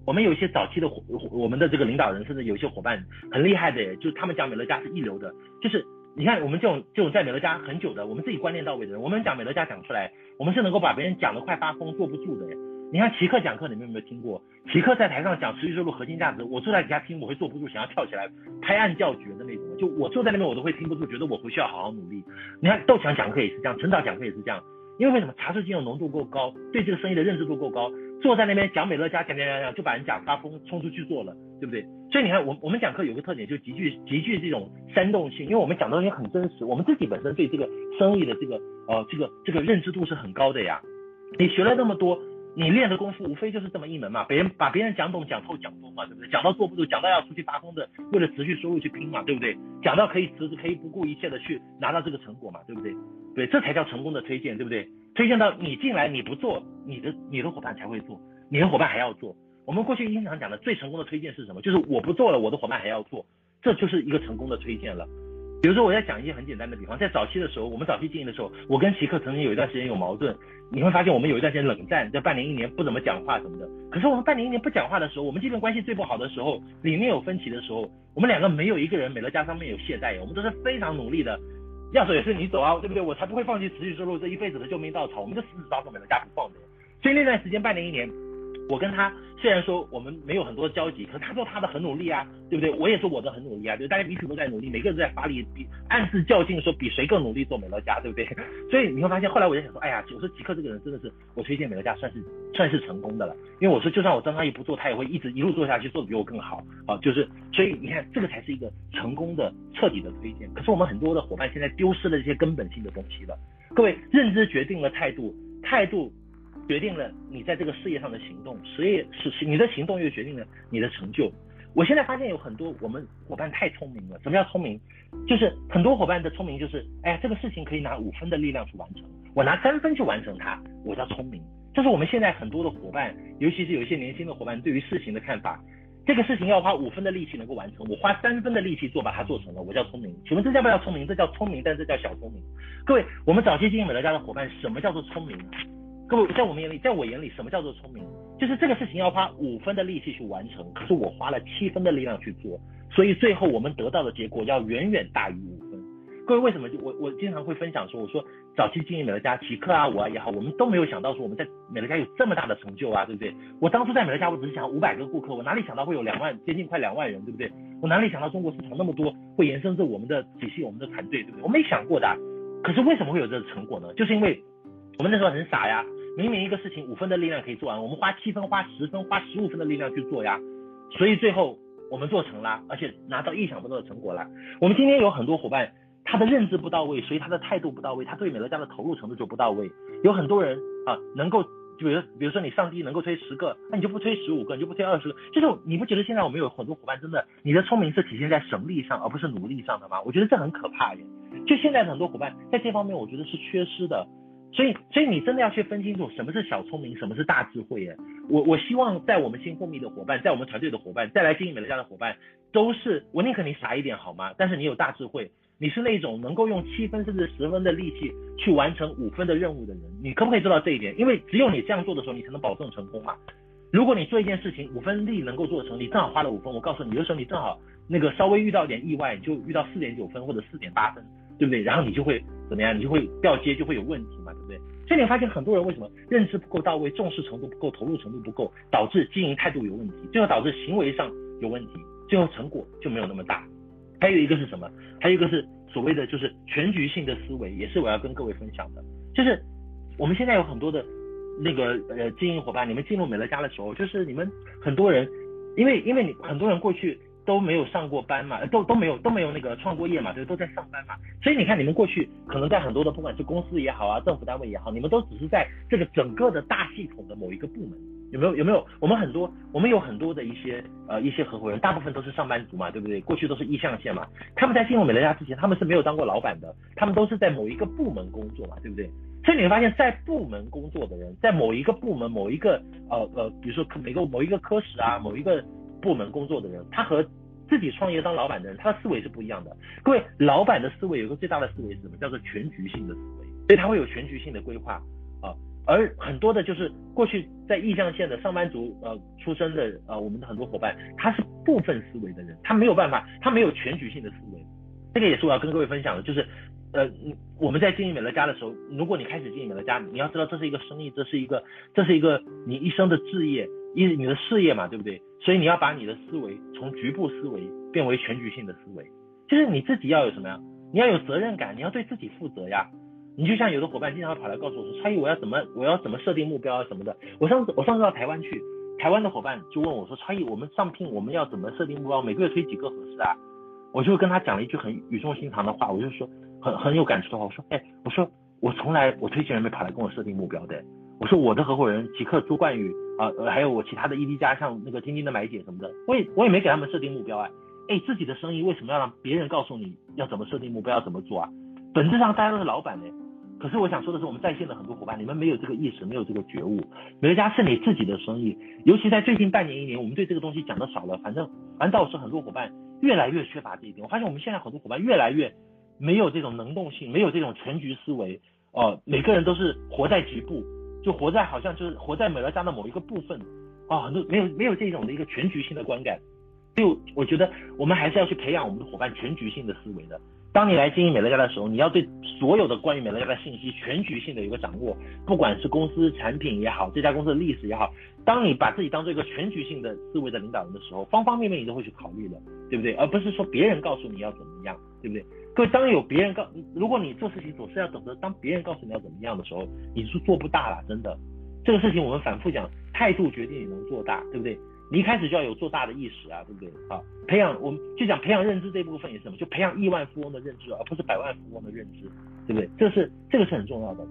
我们有一些早期的伙，我们的这个领导人，甚至有一些伙伴很厉害的，就是他们讲美乐家是一流的，就是。你看，我们这种这种在美乐家很久的，我们自己观念到位的人，我们讲美乐家讲出来，我们是能够把别人讲得快发疯、坐不住的。你看奇克讲课，你们有没有听过？奇克在台上讲持续收入核心价值，我坐在底下听，我会坐不住，想要跳起来拍案叫绝的那种。就我坐在那边，我都会听不住，觉得我回去要好好努力。你看窦强讲课也是这样，陈导讲课也是这样，因为为什么？茶树精油浓度够高，对这个生意的认知度够高。坐在那边讲美乐家，讲讲讲讲，就把人讲发疯，冲出去做了，对不对？所以你看，我我们讲课有个特点，就极具极具这种煽动性，因为我们讲的东西很真实，我们自己本身对这个生意的这个呃这个这个认知度是很高的呀。你学了那么多，你练的功夫无非就是这么一门嘛，别人把别人讲懂、讲透、讲通嘛，对不对？讲到坐不住，讲到要出去发疯的，为了持续收入去拼嘛，对不对？讲到可以辞职，可以不顾一切的去拿到这个成果嘛，对不对？对，这才叫成功的推荐，对不对？推荐到你进来你不做，你的你的伙伴才会做，你的伙伴还要做。我们过去经常讲的最成功的推荐是什么？就是我不做了，我的伙伴还要做，这就是一个成功的推荐了。比如说，我在讲一些很简单的比方，在早期的时候，我们早期经营的时候，我跟奇克曾经有一段时间有矛盾，你会发现我们有一段时间冷战，在半年一年不怎么讲话什么的。可是我们半年一年不讲话的时候，我们基本关系最不好的时候，里面有分歧的时候，我们两个没有一个人美乐家上面有懈怠，我们都是非常努力的。要走也是你走啊，对不对？我才不会放弃持续收入这一辈子的救命稻草，我们就死死抓住美乐家不放的。所以那段时间半年一年，我跟他虽然说我们没有很多交集，可是他做他的很努力啊，对不对？我也做我的很努力啊，对，大家彼此都在努力，每个人都在发力，比暗自较劲说比谁更努力做美乐家，对不对？[laughs] 所以你会发现后来我就想说，哎呀，我说吉克这个人真的是我推荐美乐家算是算是成功的了，因为我说就算我张阿姨不做，他也会一直一路做下去，做的比我更好啊，就是所以你看这个才是一个成功的彻底的推荐。可是我们很多的伙伴现在丢失了这些根本性的东西了，各位，认知决定了态度，态度。决定了你在这个事业上的行动，所以是你的行动又决定了你的成就。我现在发现有很多我们伙伴太聪明了。什么叫聪明？就是很多伙伴的聪明就是，哎呀，这个事情可以拿五分的力量去完成，我拿三分去完成它，我叫聪明。这是我们现在很多的伙伴，尤其是有一些年轻的伙伴对于事情的看法。这个事情要花五分的力气能够完成，我花三分的力气做把它做成了，我叫聪明。请问这叫不叫聪明？这叫聪明，但这叫小聪明。各位，我们早期经营美乐家的伙伴，什么叫做聪明？各位，在我们眼里，在我眼里，什么叫做聪明？就是这个事情要花五分的力气去完成，可是我花了七分的力量去做，所以最后我们得到的结果要远远大于五分。各位，为什么？我我经常会分享说，我说早期经营美乐家，齐克啊，我也好，我们都没有想到说我们在美乐家有这么大的成就啊，对不对？我当初在美乐家，我只是想五百个顾客，我哪里想到会有两万，接近快两万人，对不对？我哪里想到中国市场那么多，会延伸至我们的体系，我们的团队，对不对？我没想过的。可是为什么会有这个成果呢？就是因为我们那时候很傻呀。明明一个事情五分的力量可以做完，我们花七分、花十分、花十五分的力量去做呀，所以最后我们做成了，而且拿到意想不到的成果了。我们今天有很多伙伴，他的认知不到位，所以他的态度不到位，他对美乐家的投入程度就不到位。有很多人啊，能够，就比如比如说你上帝能够推十个，那你就不推十五个，你就不推二十个，就是你不觉得现在我们有很多伙伴真的，你的聪明是体现在神力上而不是努力上的吗？我觉得这很可怕耶。就现在的很多伙伴在这方面，我觉得是缺失的。所以，所以你真的要去分清楚什么是小聪明，什么是大智慧耶。我我希望在我们新蜂蜜的伙伴，在我们团队的伙伴，再来经营美乐家的伙伴，都是我宁可你傻一点好吗？但是你有大智慧，你是那种能够用七分甚至十分的力气去完成五分的任务的人。你可不可以做到这一点？因为只有你这样做的时候，你才能保证成功嘛。如果你做一件事情五分力能够做成，你正好花了五分，我告诉你，有的时候你正好那个稍微遇到一点意外，你就遇到四点九分或者四点八分，对不对？然后你就会怎么样？你就会掉阶，就会有问题嘛，对不对？所以你发现很多人为什么认知不够到位，重视程度不够，投入程度不够，导致经营态度有问题，最后导致行为上有问题，最后成果就没有那么大。还有一个是什么？还有一个是所谓的就是全局性的思维，也是我要跟各位分享的，就是我们现在有很多的。那个呃，经营伙伴，你们进入美乐家的时候，就是你们很多人，因为因为你很多人过去都没有上过班嘛，都都没有都没有那个创过业嘛，对，都在上班嘛，所以你看你们过去可能在很多的不管是公司也好啊，政府单位也好，你们都只是在这个整个的大系统的某一个部门，有没有有没有？我们很多我们有很多的一些呃一些合伙人，大部分都是上班族嘛，对不对？过去都是一象限嘛，他们在进入美乐家之前，他们是没有当过老板的，他们都是在某一个部门工作嘛，对不对？所以你会发现，在部门工作的人，在某一个部门、某一个呃呃，比如说每个某一个科室啊，某一个部门工作的人，他和自己创业当老板的人，他的思维是不一样的。各位，老板的思维有一个最大的思维是什么？叫做全局性的思维，所以他会有全局性的规划啊。而很多的就是过去在意象线的上班族呃出身的呃我们的很多伙伴，他是部分思维的人，他没有办法，他没有全局性的思维。这个也是我要跟各位分享的，就是。呃，我们在经营美乐家的时候，如果你开始经营美乐家，你要知道这是一个生意，这是一个，这是一个你一生的志业，一你的事业嘛，对不对？所以你要把你的思维从局部思维变为全局性的思维，就是你自己要有什么呀？你要有责任感，你要对自己负责呀。你就像有的伙伴经常跑来告诉我说，超毅，我要怎么，我要怎么设定目标啊什么的。我上次我上次到台湾去，台湾的伙伴就问我说，超毅，我们上聘我们要怎么设定目标？每个月推几个合适啊？我就跟他讲了一句很语重心长的话，我就说。很很有感触的话，我说，哎，我说我从来我推荐人没跑来跟我设定目标的，我说我的合伙人极客朱冠宇啊，还有我其他的 ED 家像那个晶晶的买姐什么的，我也我也没给他们设定目标哎，哎，自己的生意为什么要让别人告诉你要怎么设定目标要怎么做啊？本质上大家都是老板呢。可是我想说的是，我们在线的很多伙伴，你们没有这个意识，没有这个觉悟。美乐家是你自己的生意，尤其在最近半年一年，我们对这个东西讲的少了，反正反倒是很多伙伴越来越缺乏这一点。我发现我们现在很多伙伴越来越。没有这种能动性，没有这种全局思维，哦、每个人都是活在局部，就活在好像就是活在美乐家的某一个部分，啊、很多没有没有这种的一个全局性的观感，就我觉得我们还是要去培养我们的伙伴全局性的思维的。当你来经营美乐家的时候，你要对所有的关于美乐家的信息全局性的一个掌握，不管是公司产品也好，这家公司的历史也好，当你把自己当做一个全局性的思维的领导人的时候，方方面面你都会去考虑的，对不对？而不是说别人告诉你要怎么样，对不对？各位，当有别人告，如果你做事情总是要等着当别人告诉你要怎么样的时候，你是做不大了，真的。这个事情我们反复讲，态度决定你能做大，对不对？你一开始就要有做大的意识啊，对不对？好，培养我们就讲培养认知这部分也是什么？就培养亿万富翁的认知，而不是百万富翁的认知，对不对？这是这个是很重要的。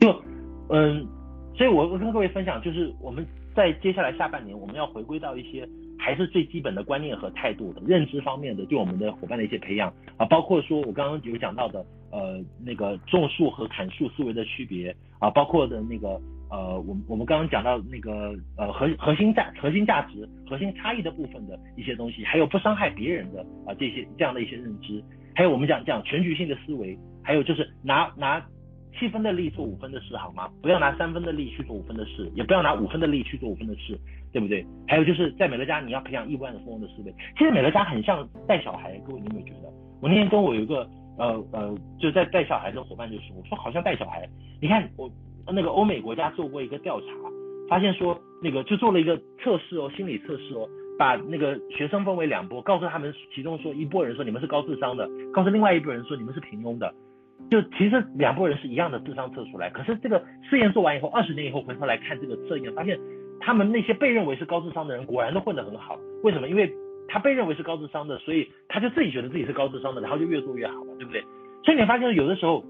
就嗯，所以我我跟各位分享，就是我们在接下来下半年，我们要回归到一些。还是最基本的观念和态度的认知方面的，对我们的伙伴的一些培养啊，包括说我刚刚有讲到的，呃，那个种树和砍树思维的区别啊，包括的那个呃，我们我们刚刚讲到那个呃核核心价核心价值核心差异的部分的一些东西，还有不伤害别人的啊这些这样的一些认知，还有我们讲讲全局性的思维，还有就是拿拿七分的力做五分的事好吗？不要拿三分的力去做五分的事，也不要拿五分的力去做五分的事。对不对？还有就是在美乐家，你要培养亿万富翁的思维。其实美乐家很像带小孩，各位你有没有觉得？我那天跟我有一个呃呃，就在带小孩的伙伴就说，我说好像带小孩。你看我那个欧美国家做过一个调查，发现说那个就做了一个测试哦，心理测试哦，把那个学生分为两波，告诉他们其中说一波人说你们是高智商的，告诉另外一波人说你们是平庸的。就其实两波人是一样的智商测出来，可是这个试验做完以后，二十年以后回头来看这个测验，发现。他们那些被认为是高智商的人，果然都混得很好。为什么？因为他被认为是高智商的，所以他就自己觉得自己是高智商的，然后就越做越好了，对不对？所以你发现有的时候，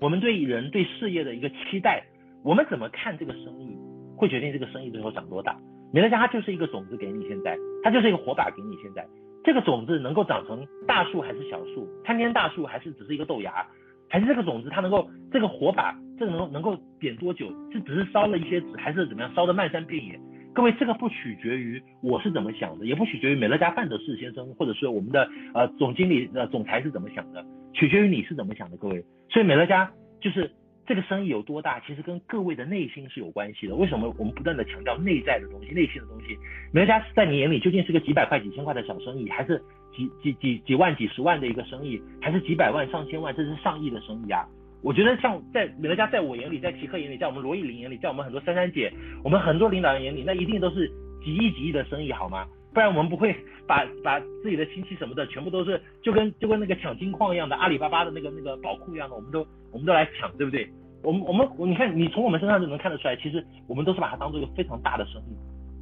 我们对人对事业的一个期待，我们怎么看这个生意，会决定这个生意最后长多大。美乐家它就是一个种子给你现在，它就是一个火把给你现在。这个种子能够长成大树还是小树，参天大树还是只是一个豆芽，还是这个种子它能够这个火把这个能能够点多久，是只是烧了一些纸还是怎么样烧得漫山遍野？各位，这个不取决于我是怎么想的，也不取决于美乐家范德士先生，或者是我们的呃总经理呃总裁是怎么想的，取决于你是怎么想的，各位。所以美乐家就是这个生意有多大，其实跟各位的内心是有关系的。为什么我们不断的强调内在的东西、内心的东西？美乐家在你眼里究竟是个几百块、几千块的小生意，还是几几几几万、几十万的一个生意，还是几百万、上千万，甚至上亿的生意啊？我觉得像在美乐家，在我眼里，在奇克眼里，在我们罗以琳眼里，在我们很多珊珊姐，我们很多领导人眼里，那一定都是几亿几亿的生意，好吗？不然我们不会把把自己的亲戚什么的，全部都是就跟就跟那个抢金矿一样的，阿里巴巴的那个那个宝库一样的，我们都我们都来抢，对不对？我们我们你看，你从我们身上就能看得出来，其实我们都是把它当做一个非常大的生意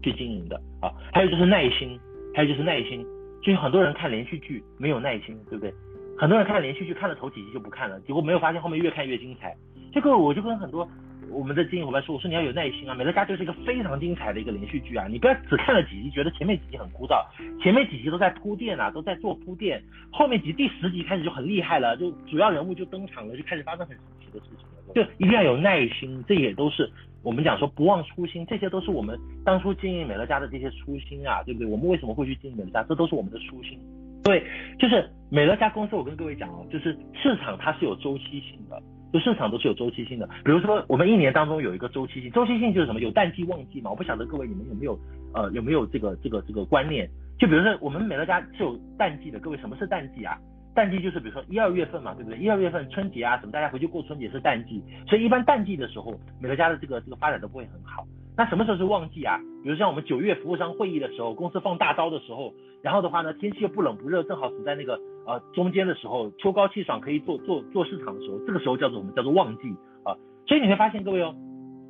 去经营的啊。还有就是耐心，还有就是耐心，就是很多人看连续剧没有耐心，对不对？很多人看连续剧看了头几集就不看了，结果没有发现后面越看越精彩。这个我就跟很多我们的经营伙伴说，我说你要有耐心啊，美乐家就是一个非常精彩的一个连续剧啊，你不要只看了几集觉得前面几集很枯燥，前面几集都在铺垫啊，都在做铺垫，后面几第十集开始就很厉害了，就主要人物就登场了，就开始发生很神奇的事情了，就一定要有耐心，这也都是我们讲说不忘初心，这些都是我们当初经营美乐家的这些初心啊，对不对？我们为什么会去经营美乐家，这都是我们的初心。对，就是美乐家公司，我跟各位讲哦，就是市场它是有周期性的，就市场都是有周期性的。比如说我们一年当中有一个周期性，周期性就是什么？有淡季旺季嘛。我不晓得各位你们有没有呃有没有这个这个这个观念？就比如说我们美乐家是有淡季的，各位什么是淡季啊？淡季就是比如说一二月份嘛，对不对？一二月份春节啊什么，大家回去过春节是淡季，所以一般淡季的时候，美乐家的这个这个发展都不会很好。那什么时候是旺季啊？比如像我们九月服务商会议的时候，公司放大招的时候，然后的话呢，天气又不冷不热，正好处在那个呃中间的时候，秋高气爽，可以做做做市场的时候，这个时候叫做我们？叫做旺季啊。所以你会发现各位哦，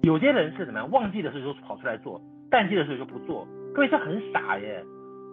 有些人是怎么样？旺季的时候就跑出来做，淡季的时候就不做。各位这很傻耶。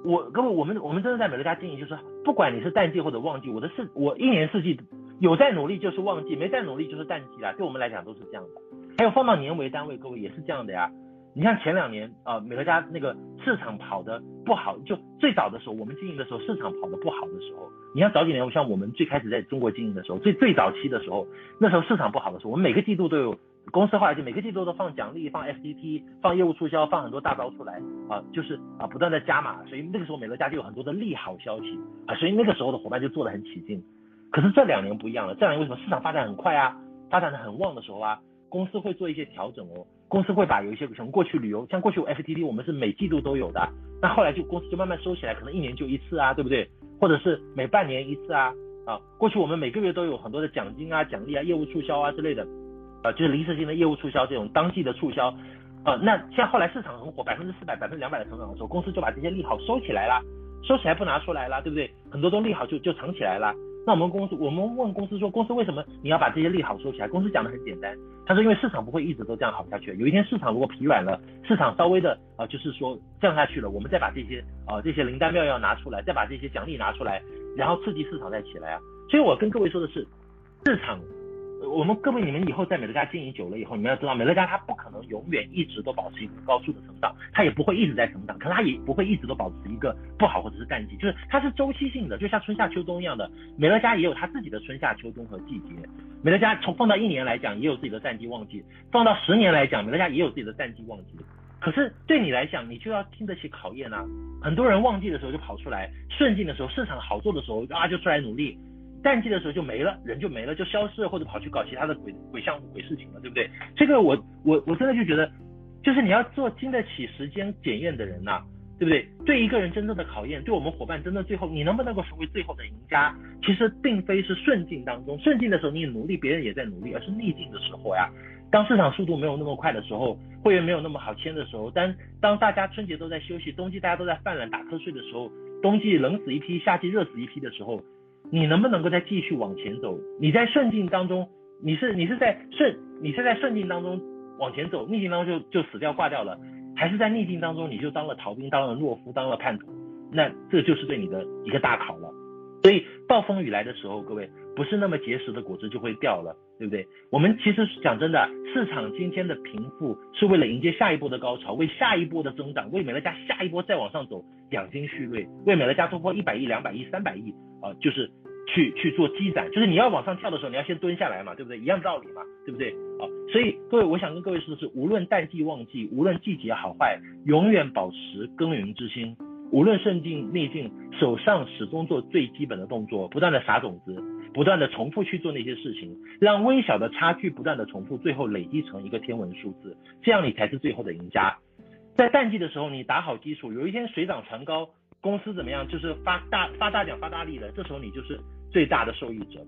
我各位我们我们真的在美乐家经营，就是不管你是淡季或者旺季，我的是我一年四季有在努力就是旺季，没在努力就是淡季啦。对我们来讲都是这样的。还有放到年为单位，各位也是这样的呀。你像前两年啊、美乐家那个市场跑得不好，就最早的时候，我们经营的时候，市场跑得不好的时候，你像早几年，像我们最开始在中国经营的时候，最最早期的时候，那时候市场不好的时候，我们每个季度都有公司后来就每个季度都放奖励、放 fdt、放业务促销、放很多大招出来啊、就是啊、不断的加码，所以那个时候美乐家就有很多的利好消息啊，所以那个时候的伙伴就做得很起劲。可是这两年不一样了，这两年为什么市场发展很快啊，发展的很旺的时候啊，公司会做一些调整哦。公司会把有一些什么过去旅游，像过去 F T D 我们是每季度都有的，那后来就公司就慢慢收起来，可能一年就一次啊，对不对？或者是每半年一次啊，啊，过去我们每个月都有很多的奖金啊、奖励啊、业务促销啊之类的，啊，就是临时性的业务促销这种当季的促销，啊，那像后来市场很火，百分之四百、百分之两百的成长的时候，公司就把这些利好收起来了，收起来不拿出来了，对不对？很多都利好就就藏起来了。那我们公司，我们问公司说，公司为什么你要把这些利好收起来？公司讲的很简单，他说因为市场不会一直都这样好下去，有一天市场如果疲软了，市场稍微的啊、就是说降下去了，我们再把这些啊、这些灵丹妙药拿出来，再把这些奖励拿出来，然后刺激市场再起来啊。所以我跟各位说的是，市场。我们各位，你们以后在美乐家经营久了以后，你们要知道，美乐家它不可能永远一直都保持一个高速的成长，它也不会一直在成长，可是它也不会一直都保持一个不好或者是淡季，就是它是周期性的，就像春夏秋冬一样的。美乐家也有它自己的春夏秋冬和季节。美乐家从放到一年来讲，也有自己的淡季旺季；放到十年来讲，美乐家也有自己的淡季旺季。可是对你来讲，你就要经得起考验啊！很多人旺季的时候就跑出来，顺境的时候市场好做的时候啊就出来努力。淡季的时候就没了，人就没了，就消失了，或者跑去搞其他的鬼鬼项目、鬼事情了，对不对？这个我我我真的就觉得，就是你要做经得起时间检验的人呐、对不对？对一个人真正的考验，对我们伙伴真正最后你能不能够成为最后的赢家，其实并非是顺境当中，顺境的时候你努力，别人也在努力，而是逆境的时候呀。当市场速度没有那么快的时候，会员没有那么好签的时候，当当大家春节都在休息，冬季大家都在犯懒打瞌睡的时候，冬季冷死一批，夏季热死一批的时候。你能不能够再继续往前走？你在顺境当中，你是你是在顺，你是在顺境当中往前走，逆境当中就就死掉挂掉了，还是在逆境当中你就当了逃兵，当了懦夫，当了叛徒？那这就是对你的一个大考了。所以暴风雨来的时候，各位，不是那么结实的果汁就会掉了，对不对？我们其实讲真的，市场今天的平复是为了迎接下一波的高潮，为下一波的增长，为美乐家下一波再往上走养精蓄锐，为美乐家突破一百亿、两百亿、三百亿啊，就是去去做积攒，就是你要往上跳的时候，你要先蹲下来嘛，对不对？一样道理嘛，对不对？啊，所以各位，我想跟各位说的是，无论淡季旺季，无论季节好坏，永远保持耕耘之心。无论顺境逆境，手上始终做最基本的动作，不断的撒种子，不断的重复去做那些事情，让微小的差距不断的重复，最后累积成一个天文数字，这样你才是最后的赢家。在淡季的时候，你打好基础，有一天水涨船高，公司怎么样，就是发大发大奖发大利的，这时候你就是最大的受益者。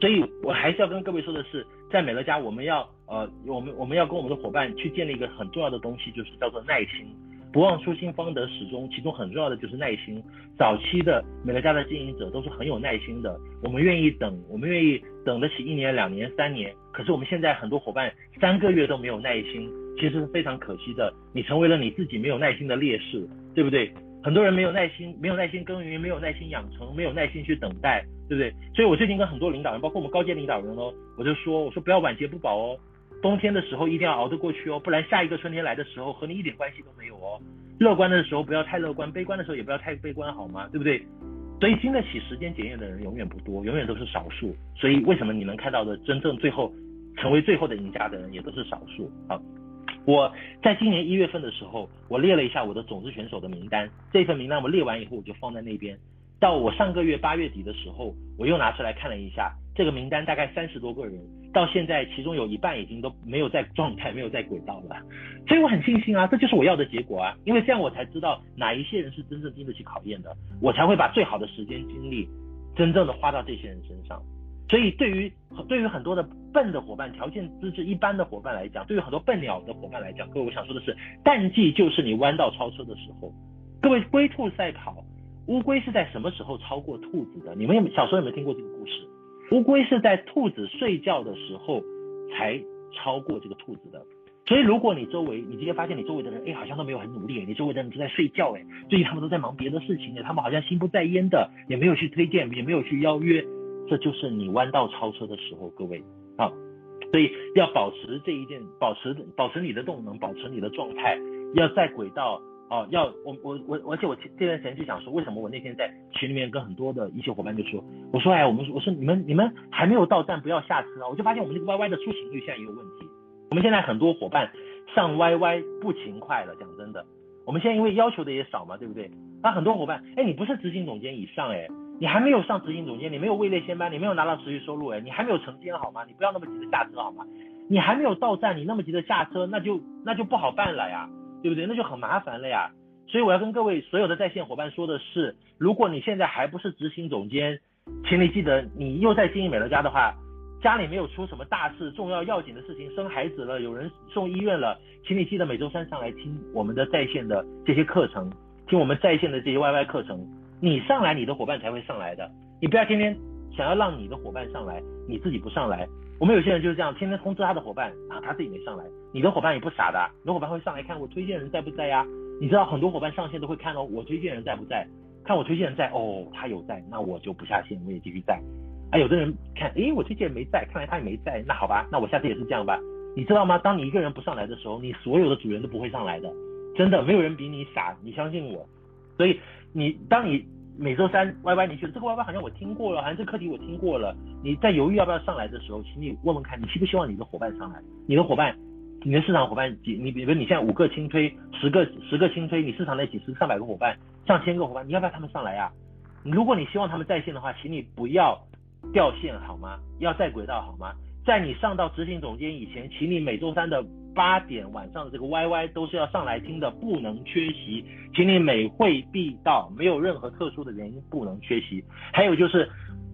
所以我还是要跟各位说的是，在美乐家，我们要呃，我们我们要跟我们的伙伴去建立一个很重要的东西，就是叫做耐心。不忘初心，方得始终。其中很重要的就是耐心。早期的美乐家的经营者都是很有耐心的，我们愿意等，我们愿意等得起一年、两年、三年。可是我们现在很多伙伴三个月都没有耐心，其实是非常可惜的。你成为了你自己没有耐心的劣势，对不对？很多人没有耐心，没有耐心耕耘，没有耐心养成，没有耐心去等待，对不对？所以我最近跟很多领导人，包括我们高阶领导人哦，我就说，我说不要晚节不保哦。冬天的时候一定要熬得过去哦，不然下一个春天来的时候和你一点关系都没有哦。乐观的时候不要太乐观，悲观的时候也不要太悲观，好吗？对不对？所以经得起时间检验的人永远不多，永远都是少数。所以为什么你能看到的真正最后成为最后的赢家的人也都是少数？好，我在今年一月份的时候，我列了一下我的种子选手的名单，这份名单我列完以后我就放在那边。到我上个月八月底的时候，我又拿出来看了一下这个名单，大概三十多个人，到现在其中有一半已经都没有在状态，没有在轨道了，所以我很庆幸啊，这就是我要的结果啊，因为这样我才知道哪一些人是真正经得起考验的，我才会把最好的时间精力真正的花到这些人身上。所以对于对于很多的笨的伙伴，条件资质一般的伙伴来讲，对于很多笨鸟的伙伴来讲，各位我想说的是，淡季就是你弯道超车的时候，各位龟兔赛跑。乌龟是在什么时候超过兔子的？你们有小时候有没有听过这个故事？乌龟是在兔子睡觉的时候才超过这个兔子的。所以如果你周围，你今天发现你周围的人，哎，好像都没有很努力，你周围的人都在睡觉，哎，最近他们都在忙别的事情，他们好像心不在焉的，也没有去推荐，也没有去邀约，这就是你弯道超车的时候，各位啊，所以要保持这一件，保持保持你的动能，保持你的状态，要在轨道。哦，要我我我，而且我这段时间就想说，为什么我那天在群里面跟很多的一些伙伴就说，我说哎，我们我说你们你们还没有到站，不要下车啊！我就发现我们这个 YY 的出勤率现在也有问题。我们现在很多伙伴上 YY 不勤快了，讲真的，我们现在因为要求的也少嘛，对不对？那很多伙伴，哎，你不是执行总监以上哎，你还没有上执行总监，你没有位列仙班，你没有拿到持续收入哎，你还没有成监好吗？你不要那么急着下车好吗？你还没有到站，你那么急着下车，那就那就不好办了呀。对不对？那就很麻烦了呀。所以我要跟各位所有的在线伙伴说的是，如果你现在还不是执行总监，请你记得，你又在经营美乐家的话，家里没有出什么大事、重要要紧的事情，生孩子了，有人送医院了，请你记得每周三上来听我们的在线的这些课程，听我们在线的这些 YY 课程。你上来，你的伙伴才会上来的。你不要天天想要让你的伙伴上来，你自己不上来。我们有些人就是这样，天天通知他的伙伴，然后他自己没上来。你的伙伴也不傻的，你的伙伴会上来看我推荐人在不在呀？你知道很多伙伴上线都会看哦，我推荐人在不在？看我推荐人在哦，他有在，那我就不下线，我也继续在。啊，有的人看，诶，我推荐人没在，看来他也没在，那好吧，那我下次也是这样吧。你知道吗？当你一个人不上来的时候，你所有的主人都不会上来的，真的，没有人比你傻，你相信我。所以你当你。每周三，Y Y，你觉得这个 Y Y 好像我听过了，好像这课题我听过了。你在犹豫要不要上来的时候，请你问问看，你希不希望你的伙伴上来？你的伙伴，你的市场伙伴几？你比如你现在五个轻推，十个十个轻推，你市场内几十上百个伙伴，上千个伙伴，你要不要他们上来呀？如果你希望他们在线的话，请你不要掉线好吗？要在轨道好吗？在你上到执行总监以前，请你每周三的。八点晚上的这个 YY 都是要上来听的，不能缺席，请你每会必到，没有任何特殊的原因不能缺席。还有就是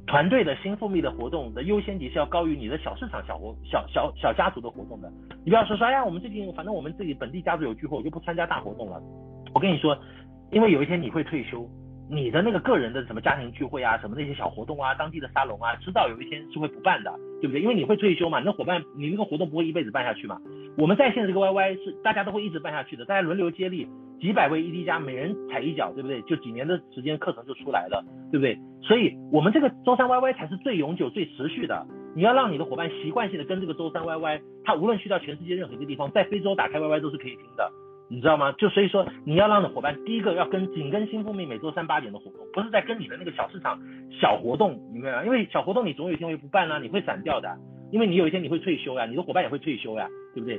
团队的新复密的活动的优先级是要高于你的小市场小活小小小家族的活动的。你不要说说，哎呀，我们最近反正我们自己本地家族有聚会，我就不参加大活动了。我跟你说，因为有一天你会退休，你的那个个人的什么家庭聚会啊，什么那些小活动啊，当地的沙龙啊，迟早有一天是会不办的，对不对？因为你会退休嘛，那伙伴，你那个活动不会一辈子办下去嘛。我们在线的这个 YY 是大家都会一直办下去的，大家轮流接力，几百位 ED 家每人踩一脚，对不对？就几年的时间课程就出来了，对不对？所以我们这个周三 YY 才是最永久、最持续的。你要让你的伙伴习惯性的跟这个周三 YY，他无论去到全世界任何一个地方，在非洲打开 YY 都是可以听的。你知道吗？就所以说，你要让的伙伴第一个要跟紧跟新蜂蜜每周三八点的活动，不是在跟你的那个小市场小活动，明白吗？因为小活动你总有一天会不办啦、啊，你会散掉的，因为你有一天你会退休呀，你的伙伴也会退休呀，对不对？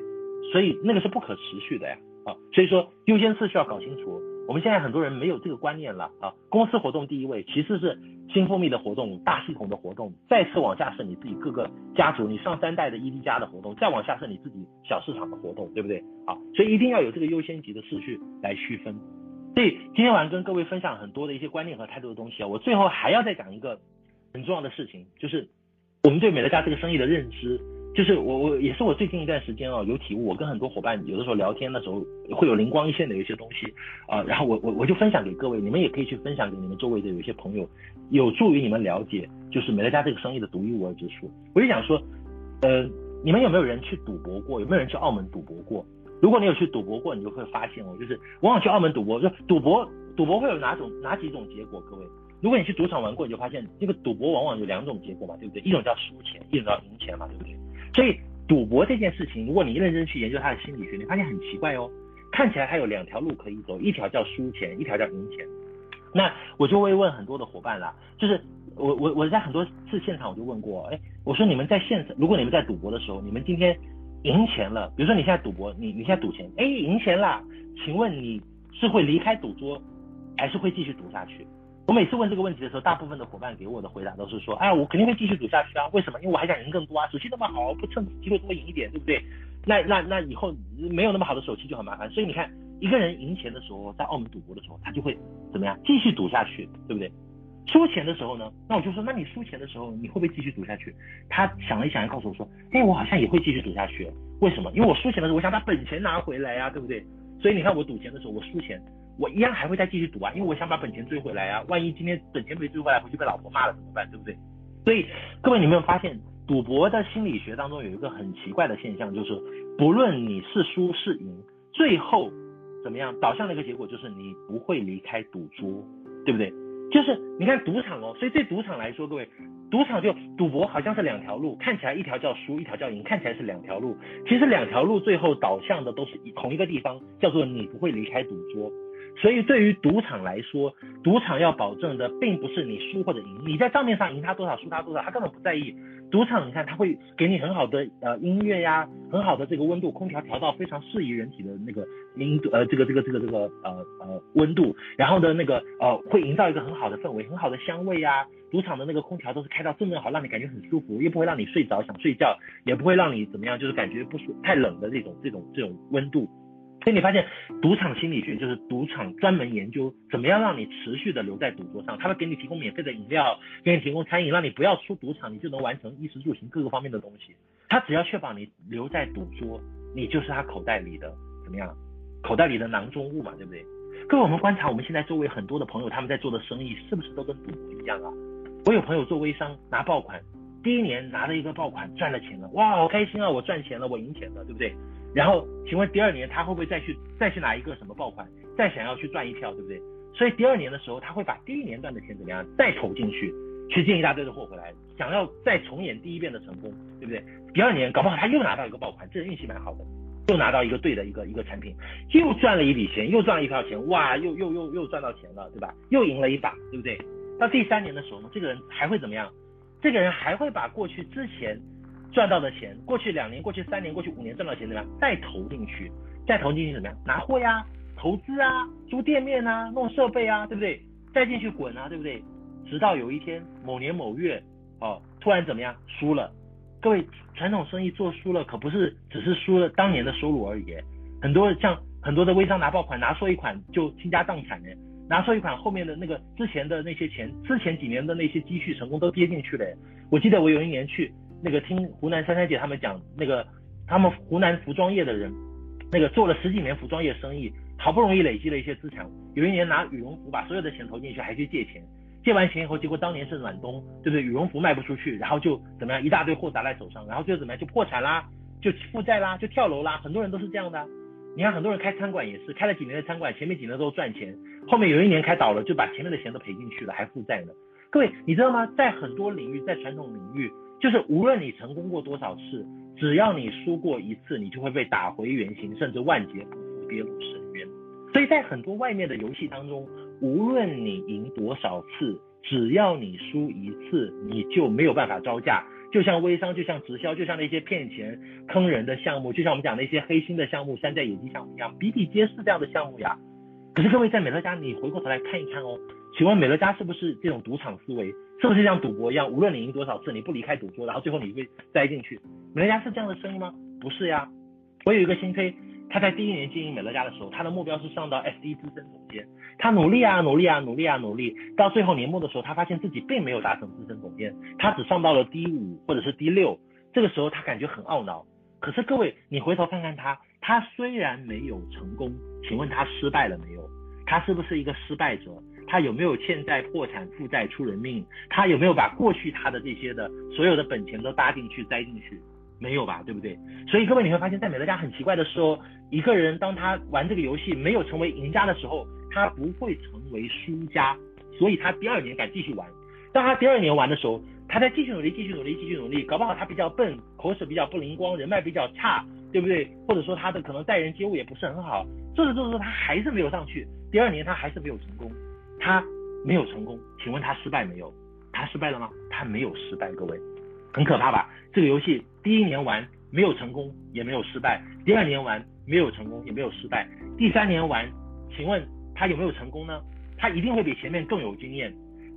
所以那个是不可持续的呀，啊，所以说优先次序要搞清楚。我们现在很多人没有这个观念了啊，公司活动第一位，其次是新蜂蜜的活动，大系统的活动，再次往下是你自己各个家族，你上三代的 ED 家的活动，再往下是你自己小市场的活动，对不对？好，所以一定要有这个优先级的次序来区分。所以今天晚上跟各位分享很多的一些观念和态度的东西啊，我最后还要再讲一个很重要的事情，就是我们对美乐家这个生意的认知。就是我我也是我最近一段时间啊有体悟，我跟很多伙伴有的时候聊天的时候会有灵光一现的有一些东西啊，然后我我我就分享给各位，你们也可以去分享给你们周围的有一些朋友，有助于你们了解就是美乐家这个生意的独一无二之处。我就想说，呃，你们有没有人去赌博过？有没有人去澳门赌博过？如果你有去赌博过，你就会发现哦，就是往往去澳门赌博，就赌博赌博会有哪种哪几种结果？各位，如果你去赌场玩过，你就发现这个赌博往往有两种结果嘛，对不对？一种叫输钱，一种叫赢钱嘛，对不对？所以赌博这件事情，如果你认真去研究它的心理学，你发现很奇怪哦。看起来它有两条路可以走，一条叫输钱，一条叫赢钱。那我就会问很多的伙伴啦，就是我我我在很多次现场我就问过，哎，我说你们在现场，如果你们在赌博的时候，你们今天赢钱了，比如说你现在赌博，你你现在赌钱，哎，赢钱啦，请问你是会离开赌桌，还是会继续赌下去？我每次问这个问题的时候，大部分的伙伴给我的回答都是说，哎，我肯定会继续赌下去啊。为什么？因为我还想赢更多啊。手气那么好，不趁机会多赢一点，对不对？那那那以后没有那么好的手气就很麻烦。所以你看，一个人赢钱的时候，在澳门赌博的时候，他就会怎么样？继续赌下去，对不对？输钱的时候呢？那我就说，那你输钱的时候，你会不会继续赌下去？他想了一想，告诉我说，哎，我好像也会继续赌下去。为什么？因为我输钱的时候，我想把本钱拿回来啊，对不对？所以你看，我赌钱的时候，我输钱。我一样还会再继续赌啊，因为我想把本钱追回来啊。万一今天本钱没追回来，回去被老婆骂了怎么办？对不对？所以各位，你有没有发现赌博的心理学当中有一个很奇怪的现象，就是不论你是输是赢，最后怎么样导向的一个结果就是你不会离开赌桌，对不对？就是你看赌场哦，所以对赌场来说，各位，赌场就赌博好像是两条路，看起来一条叫输，一条叫赢，看起来是两条路，其实两条路最后导向的都是同一个地方，叫做你不会离开赌桌。所以对于赌场来说，赌场要保证的并不是你输或者赢，你在账面上赢他多少输他多少，他根本不在意。赌场你看他会给你很好的呃音乐呀，很好的这个温度，空调调到非常适宜人体的那个音呃这个这个这个这个呃呃温度，然后的那个呃会营造一个很好的氛围，很好的香味呀。赌场的那个空调都是开到正正好，让你感觉很舒服，又不会让你睡着想睡觉，也不会让你怎么样，就是感觉不舒太冷的这种这种这种温度。所以你发现赌场心理学就是赌场专门研究怎么样让你持续的留在赌桌上，他会给你提供免费的饮料，给你提供餐饮，让你不要出赌场，你就能完成衣食住行各个方面的东西。他只要确保你留在赌桌，你就是他口袋里的怎么样？口袋里的囊中物嘛，对不对？各位，我们观察我们现在周围很多的朋友，他们在做的生意是不是都跟赌博一样啊？我有朋友做微商拿爆款，第一年拿了一个爆款赚了钱了，哇，好开心啊！我赚钱了，我赢钱了，对不对？然后，请问第二年他会不会再去再去拿一个什么爆款，再想要去赚一票，对不对？所以第二年的时候，他会把第一年赚的钱怎么样再投进去，去进一大堆的货回来，想要再重演第一遍的成功，对不对？第二年搞不好他又拿到一个爆款，这运气蛮好的，又拿到一个对的一个一个产品，又赚了一笔钱，又赚了一票钱，哇，又又又又赚到钱了，对吧？又赢了一把，对不对？到第三年的时候呢，这个人还会怎么样？这个人还会把过去之前。赚到的钱，过去两年、过去三年、过去五年赚到钱怎么样？再投进去，再投进去怎么样？拿货呀，投资啊，租店面啊，弄设备啊，对不对？再进去滚啊，对不对？直到有一天某年某月，哦，突然怎么样？输了。各位，传统生意做输了，可不是只是输了当年的收入而已。很多像很多的微商拿爆款，拿错一款就倾家荡产的。拿错一款后面的那个之前的那些钱，之前几年的那些积蓄成功都跌进去了。我记得我有一年去。那个听湖南珊珊姐他们讲，那个他们湖南服装业的人，那个做了十几年服装业生意，好不容易累积了一些资产，有一年拿羽绒服把所有的钱投进去，还去借钱，借完钱以后，结果当年是暖冬，对不对？羽绒服卖不出去，然后就怎么样，一大堆货砸在手上，然后最后怎么样，就破产啦，就负债啦，就跳楼啦，很多人都是这样的。你看很多人开餐馆也是，开了几年的餐馆，前面几年都赚钱，后面有一年开倒了，就把前面的钱都赔进去了，还负债呢。各位，你知道吗？在很多领域，在传统领域，就是无论你成功过多少次，只要你输过一次，你就会被打回原形，甚至万劫不复，跌入深渊。所以在很多外面的游戏当中，无论你赢多少次，只要你输一次，你就没有办法招架。就像微商，就像直销，就像那些骗钱坑人的项目，就像我们讲那些黑心的项目、山寨野鸡项目一样，比比皆是这样的项目呀。可是各位在美乐家，你回过头来看一看哦。请问美乐家是不是这种赌场思维？是不是像赌博一样？无论你赢多少次，你不离开赌桌，然后最后你会栽进去？美乐家是这样的生意吗？不是呀。我有一个新推，他在第一年经营美乐家的时候，他的目标是上到 SD 资深总监。他努力啊，努力啊，努力啊，努力，到最后年末的时候，他发现自己并没有达成资深总监，他只上到了 D 五或者是 D 六。这个时候他感觉很懊恼。可是各位，你回头看看他，他虽然没有成功，请问他失败了没有？他是不是一个失败者？他有没有欠债破产负债出人命？他有没有把过去他的这些的所有的本钱都搭进去栽进去？没有吧，对不对？所以各位你会发现在美乐家很奇怪的是哦，一个人当他玩这个游戏没有成为赢家的时候，他不会成为输家，所以他第二年敢继续玩。当他第二年玩的时候，他在继续努力，继续努力，继续努力，搞不好他比较笨，口齿比较不灵光，人脉比较差，对不对？或者说他的可能待人接物也不是很好，做着做着他还是没有上去，第二年他还是没有成功。他没有成功，请问他失败没有？他失败了吗？他没有失败，各位，很可怕吧？这个游戏第一年玩没有成功，也没有失败；第二年玩没有成功，也没有失败；第三年玩，请问他有没有成功呢？他一定会比前面更有经验。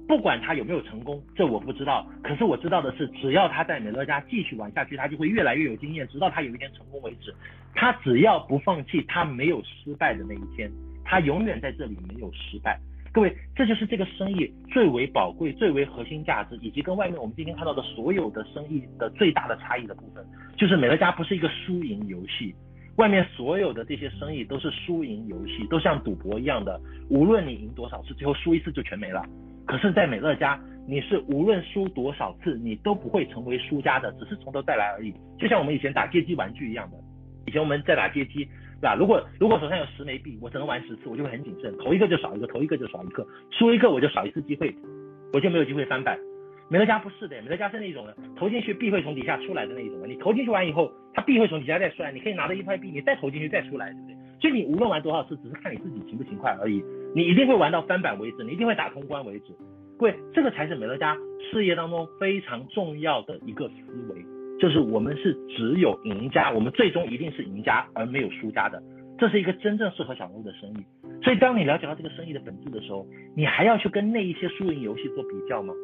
不管他有没有成功，这我不知道。可是我知道的是，只要他在美乐家继续玩下去，他就会越来越有经验，直到他有一天成功为止。他只要不放弃，他没有失败的那一天，他永远在这里没有失败。各位，这就是这个生意最为宝贵、最为核心价值，以及跟外面我们今天看到的所有的生意的最大的差异的部分，就是美乐家不是一个输赢游戏，外面所有的这些生意都是输赢游戏，都像赌博一样的，无论你赢多少次，最后输一次就全没了。可是，在美乐家，你是无论输多少次，你都不会成为输家的，只是从头再来而已，就像我们以前打街机玩具一样的，以前我们在打街机。对吧？如果如果手上有十枚币，我只能玩十次，我就会很谨慎，投一个就少一个，投一个就少一个，输一个我就少一次机会，我就没有机会翻版。美乐家不是的，美乐家是那种的，投进去币会从底下出来的那一种的，你投进去完以后，它币会从底下再出来，你可以拿着一块币，你再投进去再出来，对不对？所以你无论玩多少次，只是看你自己勤不勤快而已，你一定会玩到翻版为止，你一定会打通关为止。各位，这个才是美乐家事业当中非常重要的一个思维。就是我们是只有赢家，我们最终一定是赢家，而没有输家的。这是一个真正适合小人物的生意。所以当你了解到这个生意的本质的时候，你还要去跟那一些输赢游戏做比较吗？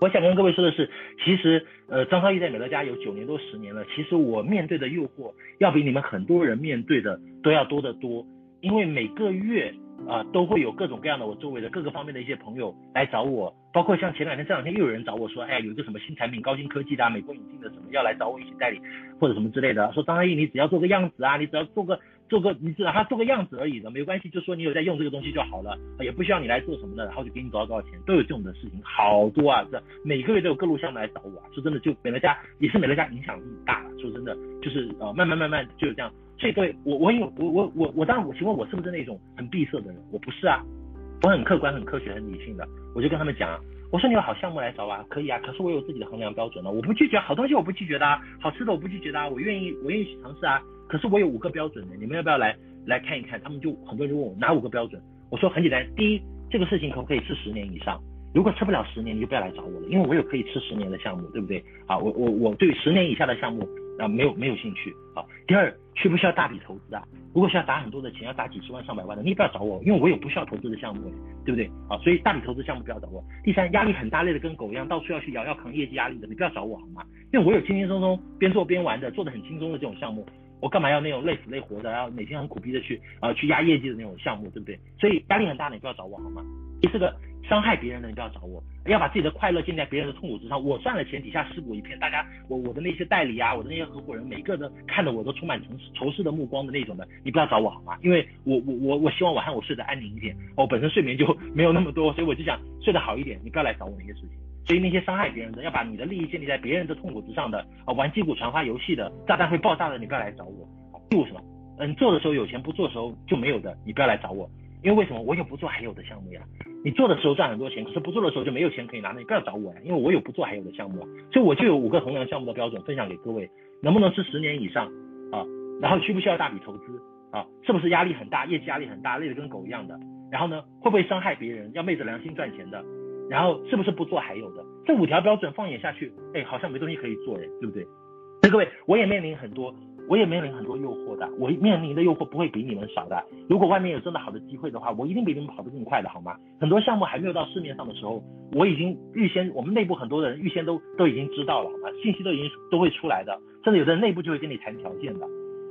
我想跟各位说的是，其实呃，张超毅在美乐家有九年多十年了，其实我面对的诱惑要比你们很多人面对的都要多得多，因为每个月。啊，都会有各种各样的我周围的各个方面的一些朋友来找我，包括像前两天这两天又有人找我说，哎呀，有一个什么新产品，高新科技的啊，美国引进的什么，要来找我一起代理或者什么之类的，说张阿姨你只要做个样子啊，你只要做个做个，你只让他做个样子而已的，没关系，就说你有在用这个东西就好了，也不需要你来做什么的，然后就给你多少多少钱，都有这种的事情，好多啊，这每个月都有各路项目来找我啊，说真的，就美乐家也是美乐家影响力大，说真的，就是呃慢慢慢慢就是这样。所以各位，我我有我我我我当然，我请问我是不是那种很闭塞的人？我不是啊，我很客观、很科学、很理性的。我就跟他们讲，我说你有好项目来找啊，可以啊。可是我有自己的衡量标准呢，我不拒绝好东西，我不拒绝的啊，好吃的我不拒绝的啊，我愿意我愿意去尝试啊。可是我有五个标准的，你们要不要来来看一看？他们就很多人就问我哪五个标准？我说很简单，第一，这个事情可不可以吃十年以上？如果吃不了十年，你就不要来找我了，因为我有可以吃十年的项目，对不对？啊，我我我对十年以下的项目。啊，没有没有兴趣啊。第二，需不需要大笔投资啊？如果需要打很多的钱，要打几十万上百万的，你也不要找我，因为我有不需要投资的项目，对不对？啊，所以大笔投资项目不要找我。第三，压力很大，累得跟狗一样，到处要去咬，要扛业绩压力的，你不要找我好吗？因为我有轻轻松松边做边玩的，做得很轻松的这种项目，我干嘛要那种累死累活的，然后每天很苦逼的去呃去压业绩的那种项目，对不对？所以压力很大的你不要找我好吗？第四个伤害别人的你不要找我，要把自己的快乐建立在别人的痛苦之上。我赚了钱底下尸骨一片，大家我我的那些代理啊，我的那些合伙人，每个人看着我都充满仇仇视的目光的那种的，你不要找我好吗？因为我我我我希望晚上我睡得安宁一点，我本身睡眠就没有那么多，所以我就想睡得好一点，你不要来找我那些事情。所以那些伤害别人的，要把你的利益建立在别人的痛苦之上的，啊，玩击鼓传花游戏的，炸弹会爆炸的，你不要来找我。第五什么？嗯，做的时候有钱，不做的时候就没有的，你不要来找我。因为为什么？我有不做还有的项目呀。你做的时候赚很多钱，可是不做的时候就没有钱可以拿，那你不要找我呀。因为我有不做还有的项目啊，所以我就有五个衡量项目的标准分享给各位。能不能是十年以上啊？然后需不需要大笔投资啊？是不是压力很大，业绩压力很大，累得跟狗一样的？然后呢，会不会伤害别人？要昧着良心赚钱的？然后是不是不做还有的？这五条标准放眼下去，哎，好像没东西可以做，哎，对不对？所以各位，我也面临很多，我也面临很多诱惑的，我面临的诱惑不会比你们少的。如果外面有真的好的机会的话，我一定比你们跑得更快的，好吗？很多项目还没有到市面上的时候，我已经预先，我们内部很多的人预先都都已经知道了，好吗？信息都已经都会出来的，甚至有的人内部就会跟你谈条件的。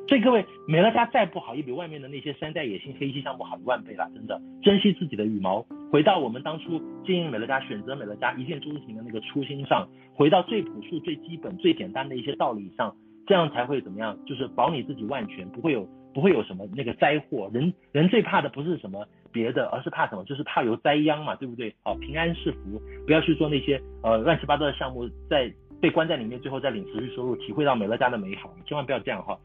所以各位，美乐家再不好，也比外面的那些山寨野心黑心项目好一万倍了，真的。珍惜自己的羽毛，回到我们当初经营美乐家、选择美乐家一见钟情的那个初心上，回到最朴素、最基本、最简单的一些道理上，这样才会怎么样？就是保你自己万全，不会有不会有什么那个灾祸。人人最怕的不是什么别的，而是怕什么？就是怕有灾殃嘛，对不对？好，平安是福，不要去做那些呃乱七八糟的项目，在被关在里面，最后再领持续收入，体会到美乐家的美好，千万不要这样哈。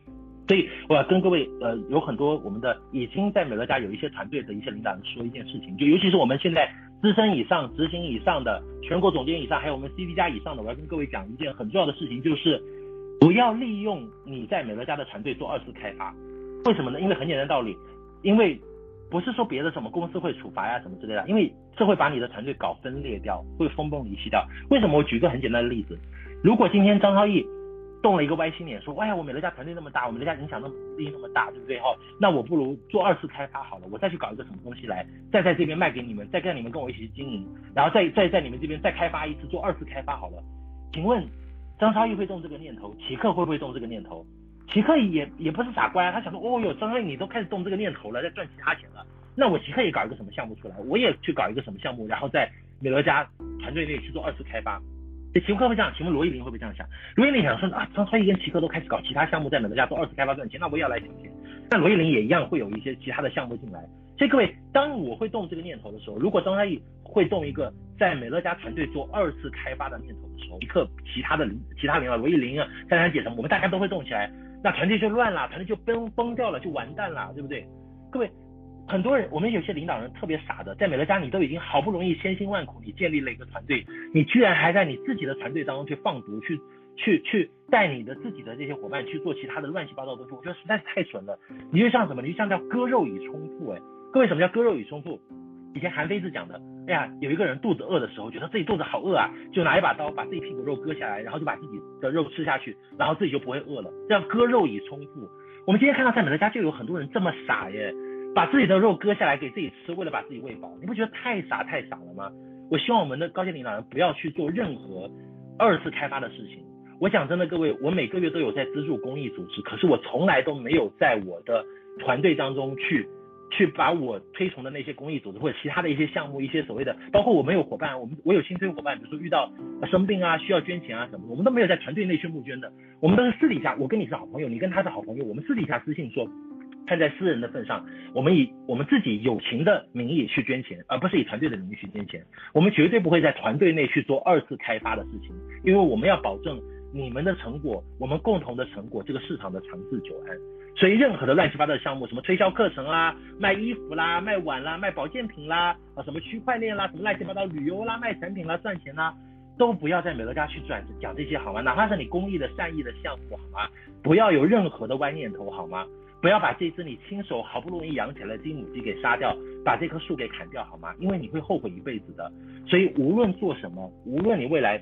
所以我要跟各位，呃，有很多我们的已经在美乐家有一些团队的一些领导人说一件事情，就尤其是我们现在资深以上、执行以上的、全国总监以上，还有我们 CD 加以上的，我要跟各位讲一件很重要的事情，就是不要利用你在美乐家的团队做二次开发。为什么呢？因为很简单道理，因为不是说别的什么公司会处罚呀什么之类的，因为这会把你的团队搞分裂掉，会分崩离析掉。为什么？我举个很简单的例子，如果今天张超毅。动了一个歪心眼，说，哎呀，我美乐家团队那么大，我美乐家影响那么力那么大，对不对哈？那我不如做二次开发好了，我再去搞一个什么东西来，再在这边卖给你们，再跟你们跟我一起经营，然后再再在你们这边再开发一次，做二次开发好了。请问张超毅会动这个念头，奇克会不会动这个念头？奇克也也不是傻瓜，他想说，哦哟，张超毅你都开始动这个念头了，在赚其他钱了，那我奇克也搞一个什么项目出来，我也去搞一个什么项目，然后在美乐家团队内去做二次开发。奇克会这样，请问罗一林会不会这样想？罗一林想说啊，张超毅跟奇克都开始搞其他项目，在美乐家做二次开发赚钱，那我也要来抢钱。那罗一林也一样会有一些其他的项目进来。所以各位，当我会动这个念头的时候，如果张嘉译会动一个在美乐家团队做二次开发的念头的时候，奇克其他的其他领导，罗一林啊、珊珊姐什么，我们大家都会动起来，那团队就乱了，团队就崩崩掉了，就完蛋了，对不对？各位。很多人，我们有些领导人特别傻的，在美乐家你都已经好不容易千辛万苦，你建立了一个团队，你居然还在你自己的团队当中去放毒，去去去带你的自己的这些伙伴去做其他的乱七八糟的东西，我觉得实在是太蠢了。你就像什么？你就像叫割肉以充腹，哎，各位什么叫割肉以充腹？以前韩非子讲的，哎呀，有一个人肚子饿的时候，觉得自己肚子好饿啊，就拿一把刀把自己屁股肉割下来，然后就把自己的肉吃下去，然后自己就不会饿了，这样割肉以充腹。我们今天看到在美乐家就有很多人这么傻耶。把自己的肉割下来给自己吃，为了把自己喂饱，你不觉得太傻太傻了吗？我希望我们的高阶领导人不要去做任何二次开发的事情。我讲真的，各位，我每个月都有在资助公益组织，可是我从来都没有在我的团队当中去去把我推崇的那些公益组织或者其他的一些项目，一些所谓的，包括我们有伙伴，我们我有新推伙伴，比如说遇到生病啊，需要捐钱啊什么，我们都没有在团队内去募捐的，我们都是私底下，我跟你是好朋友，你跟他是好朋友，我们私底下私信说。看在私人的份上，我们以我们自己友情的名义去捐钱，而不是以团队的名义去捐钱。我们绝对不会在团队内去做二次开发的事情，因为我们要保证你们的成果，我们共同的成果，这个市场的长治久安。所以任何的乱七八糟的项目，什么推销课程啦、卖衣服啦、卖碗啦、卖保健品啦，啊什么区块链啦、什么乱七八糟旅游啦、卖产品啦、赚钱啦，都不要在美乐家去转讲这些好吗？哪怕是你公益的善意的项目好吗？不要有任何的歪念头好吗？不要把这只你亲手好不容易养起来的金母鸡给杀掉，把这棵树给砍掉，好吗？因为你会后悔一辈子的。所以无论做什么，无论你未来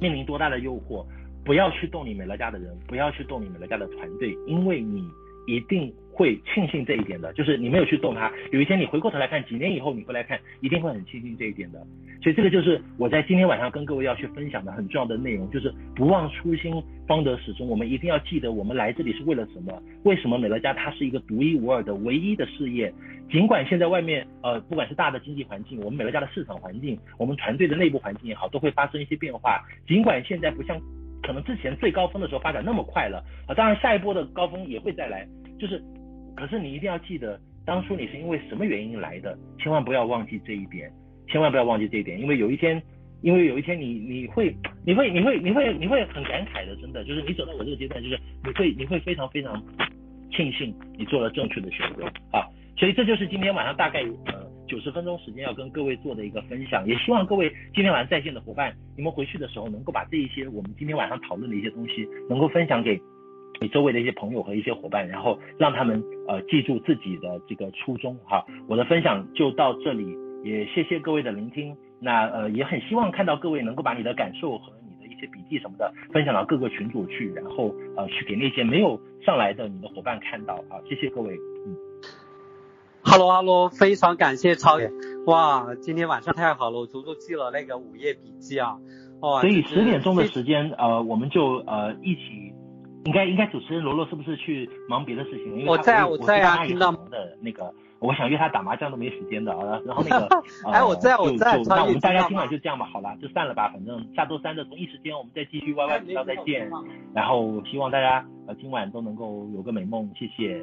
面临多大的诱惑，不要去动你美乐家的人，不要去动你美乐家的团队，因为你一定会庆幸这一点的，就是你没有去动它，有一天你回过头来看，几年以后你回来看，一定会很庆幸这一点的。所以这个就是我在今天晚上跟各位要去分享的很重要的内容，就是不忘初心，方得始终。我们一定要记得，我们来这里是为了什么？为什么美乐家它是一个独一无二的唯一的事业？尽管现在外面呃，不管是大的经济环境，我们美乐家的市场环境，我们团队的内部环境也好，都会发生一些变化。尽管现在不像可能之前最高峰的时候发展那么快了啊，当然下一波的高峰也会再来，就是。可是你一定要记得，当初你是因为什么原因来的，千万不要忘记这一点，千万不要忘记这一点，因为有一天，因为有一天你你会你会你会你会你会很感慨的，真的就是你走到我这个阶段，就是你会你会非常非常庆幸你做了正确的选择啊，所以这就是今天晚上大概呃九十分钟时间要跟各位做的一个分享，也希望各位今天晚上在线的伙伴，你们回去的时候能够把这一些我们今天晚上讨论的一些东西能够分享给。你周围的一些朋友和一些伙伴，然后让他们呃记住自己的这个初衷哈。我的分享就到这里，也谢谢各位的聆听。那呃也很希望看到各位能够把你的感受和你的一些笔记什么的分享到各个群组去，然后呃去给那些没有上来的你的伙伴看到啊。谢谢各位，嗯。哈喽哈喽，非常感谢超爷，哇，今天晚上太好了，我足足记了那个午夜笔记啊。哦，所以十点钟的时间呃我们就呃一起。应该应该主持人罗罗是不是去忙别的事情？因为我在啊，我在啊，听到的那个，我想约他打麻将都没时间的啊。然后那个，[laughs] 哎，我在，我在。那我们大家今晚就这样吧，好了，就散了吧。反正下周三的同一时间，我们再继续 YY 频道再见。然后希望大家呃今晚都能够有个美梦，谢谢。